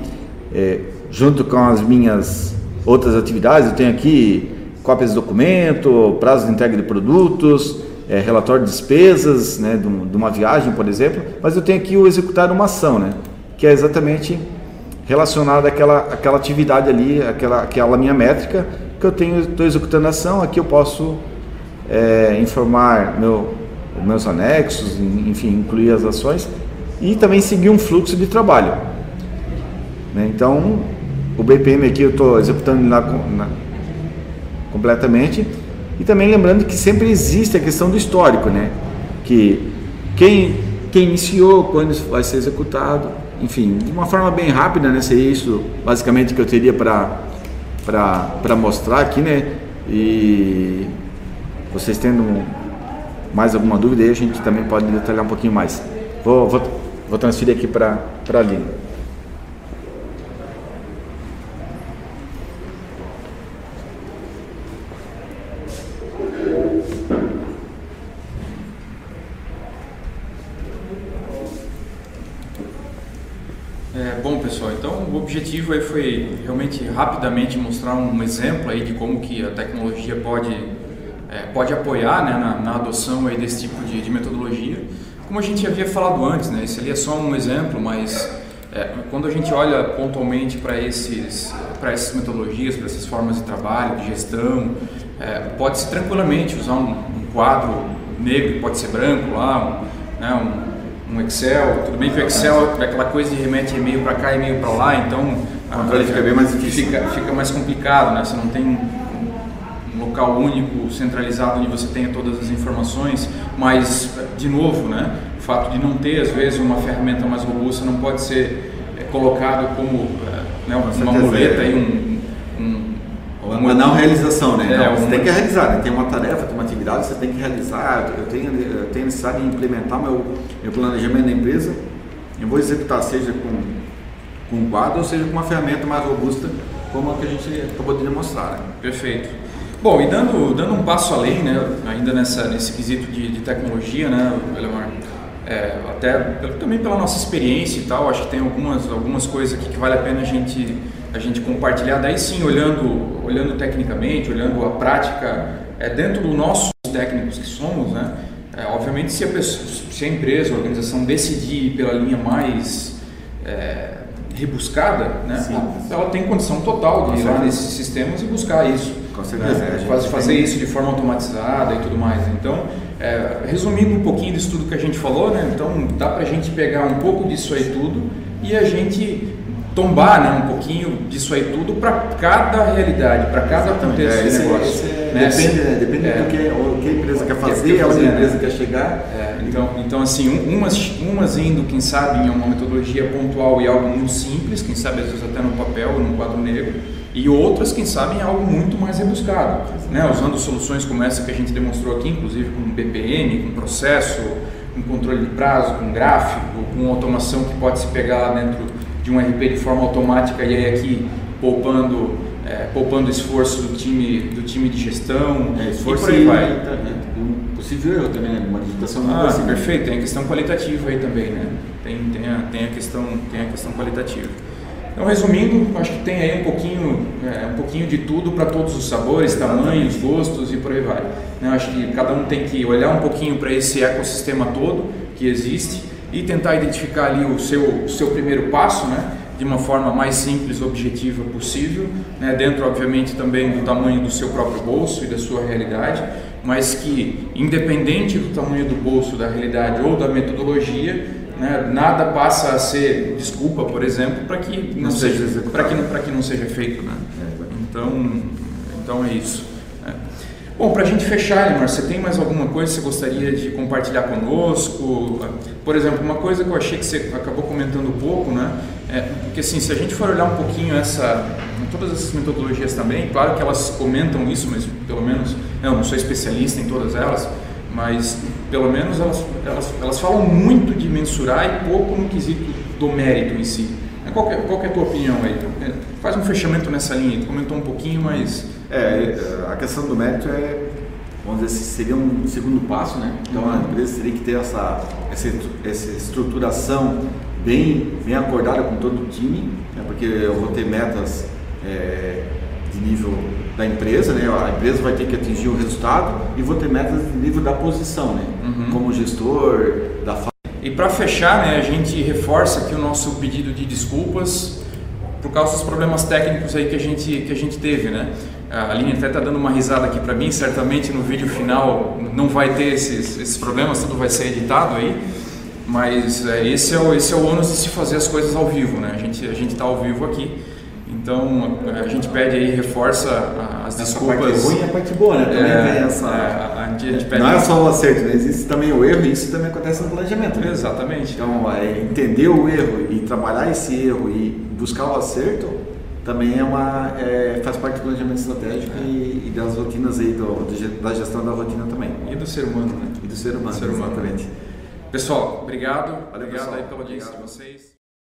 é, junto com as minhas outras atividades, eu tenho aqui cópias de documento, prazo de entrega de produtos, é, relatório de despesas né, de, uma viagem, por exemplo, mas eu tenho aqui o executar uma ação. Né? que é exatamente relacionada àquela, àquela atividade ali, aquela, aquela minha métrica que eu tenho, estou executando a ação, aqui eu posso é, informar meu, meus anexos, enfim, incluir as ações e também seguir um fluxo de trabalho. Né? Então, o BPM aqui eu estou executando lá na, completamente e também lembrando que sempre existe a questão do histórico, né? Que quem, quem iniciou, quando vai ser executado, enfim, de uma forma bem rápida, né? Seria isso basicamente que eu teria para mostrar aqui, né? E vocês tendo mais alguma dúvida aí, a gente também pode detalhar um pouquinho mais. Vou, vou, vou transferir aqui para a Aline. objetivo aí foi realmente rapidamente mostrar um exemplo aí de como que a tecnologia pode, é, pode apoiar né, na, na, adoção aí desse tipo de, de, metodologia. Como a gente havia falado antes, né, esse ali é só um exemplo, mas é, quando a gente olha pontualmente para esses para essas metodologias, para essas formas de trabalho, de gestão, é, pode-se tranquilamente usar um, um, quadro negro, pode ser branco lá, um, né, um, um Excel. Tudo bem que o Excel é aquela coisa de remete e-mail para cá e e-mail para lá, então a controle fica bem mais difícil. Fica, fica mais complicado, né? Você não tem local único, centralizado, onde você tenha todas as informações, mas, de novo, né? o fato de não ter, às vezes, uma ferramenta mais robusta não pode ser é, colocado como é, né, uma muleta e um, uma não realização, né? É, você tem que realizar, né? tem uma tarefa, tem uma atividade, você tem que realizar. Eu tenho, eu tenho necessidade de implementar meu, meu planejamento da empresa. Eu vou executar, seja com, com um quadro ou seja com uma ferramenta mais robusta, como a que a gente acabou de demonstrar. Né? Perfeito. Bom, e dando, dando um passo além, né, ainda nessa, nesse quesito de, de tecnologia, né, Elemar, é, até também pela nossa experiência e tal, acho que tem algumas, algumas coisas aqui que vale a pena a gente a gente compartilhar, daí sim, olhando, olhando tecnicamente, olhando a prática é, dentro dos nossos técnicos que somos, né? É, obviamente, se a, pessoa, se a empresa, a organização decidir ir pela linha mais é, rebuscada, né? ela tem condição total de ir lá nesses sistemas e buscar isso. Com certeza. Né? Fazer, fazer isso de forma automatizada e tudo mais. Então, é, resumindo um pouquinho disso tudo que a gente falou, né? então dá para a gente pegar um pouco disso aí tudo e a gente tombar né, um pouquinho disso aí tudo para cada realidade, para cada contexto é, de negócio. Esse, é, né? Depende, né? depende é, do que, o que a empresa quer fazer, quer fazer, a empresa né? quer chegar. Então, então, assim, um, umas, umas indo, quem sabe, em uma metodologia pontual e algo muito simples, quem sabe às vezes até no papel ou no quadro negro, e outras, quem sabe, em algo muito mais rebuscado, né? usando soluções como essa que a gente demonstrou aqui, inclusive com BPM, com processo, com controle de prazo, com gráfico, com automação que pode se pegar lá dentro de um RP de forma automática e aí aqui poupando, é, poupando esforço do time, do time de gestão. É, esforço e por aí vai. Tá, né? Possível erro também, né? Uma digitação ah, assim, perfeito, tem a questão qualitativa aí também, né? Tem, tem, a, tem, a, questão, tem a questão qualitativa. Então, resumindo, acho que tem aí um pouquinho, é, um pouquinho de tudo para todos os sabores, tamanhos, gostos e por aí vai. Eu acho que cada um tem que olhar um pouquinho para esse ecossistema todo que existe e tentar identificar ali o seu, o seu primeiro passo, né? de uma forma mais simples, objetiva possível, né? dentro, obviamente, também do tamanho do seu próprio bolso e da sua realidade, mas que, independente do tamanho do bolso, da realidade ou da metodologia, né? nada passa a ser desculpa, por exemplo, para que não, não seja, para que, que não seja feito. Né? Então, então é isso. Bom, para a gente fechar, Elimar, você tem mais alguma coisa que você gostaria de compartilhar conosco? Por exemplo, uma coisa que eu achei que você acabou comentando um pouco, né? É, porque assim, se a gente for olhar um pouquinho essa, todas essas metodologias também, claro que elas comentam isso, mas pelo menos, eu não sou especialista em todas elas, mas pelo menos elas, elas, elas falam muito de mensurar e pouco no quesito do mérito em si. Qual, é, qual é a tua opinião aí? É, faz um fechamento nessa linha, tu comentou um pouquinho, mas... É, a questão do mérito é, vamos dizer, seria um segundo passo, né? Então uhum. a empresa teria que ter essa, essa, essa estruturação bem, bem acordada com todo o time, né? porque eu vou ter metas é, de nível da empresa, né? A empresa vai ter que atingir o resultado e vou ter metas de nível da posição, né? Uhum. Como gestor, da e para fechar, né, a gente reforça aqui o nosso pedido de desculpas por causa dos problemas técnicos aí que a gente, que a gente teve, né? A Aline até está dando uma risada aqui para mim, certamente no vídeo final não vai ter esses, esses problemas, tudo vai ser editado aí, mas é, esse, é o, esse é o ônus de se fazer as coisas ao vivo, né? A gente a está ao vivo aqui então a gente pede aí, reforça as essa desculpas. A parte ruim e a parte boa, né? Também é, tem essa. É, a gente pede não é só o acerto, né? existe também o erro e isso também acontece no planejamento. Né? Exatamente. Então é, entender o erro e trabalhar esse erro e buscar o acerto também é uma é, faz parte do planejamento estratégico é. e, e, das rotinas aí do, do, da gestão da rotina também. E do ser humano, né? E do ser humano, do ser humano. exatamente. Pessoal, obrigado. Valeu, obrigado pessoal. aí pela audiência de vocês.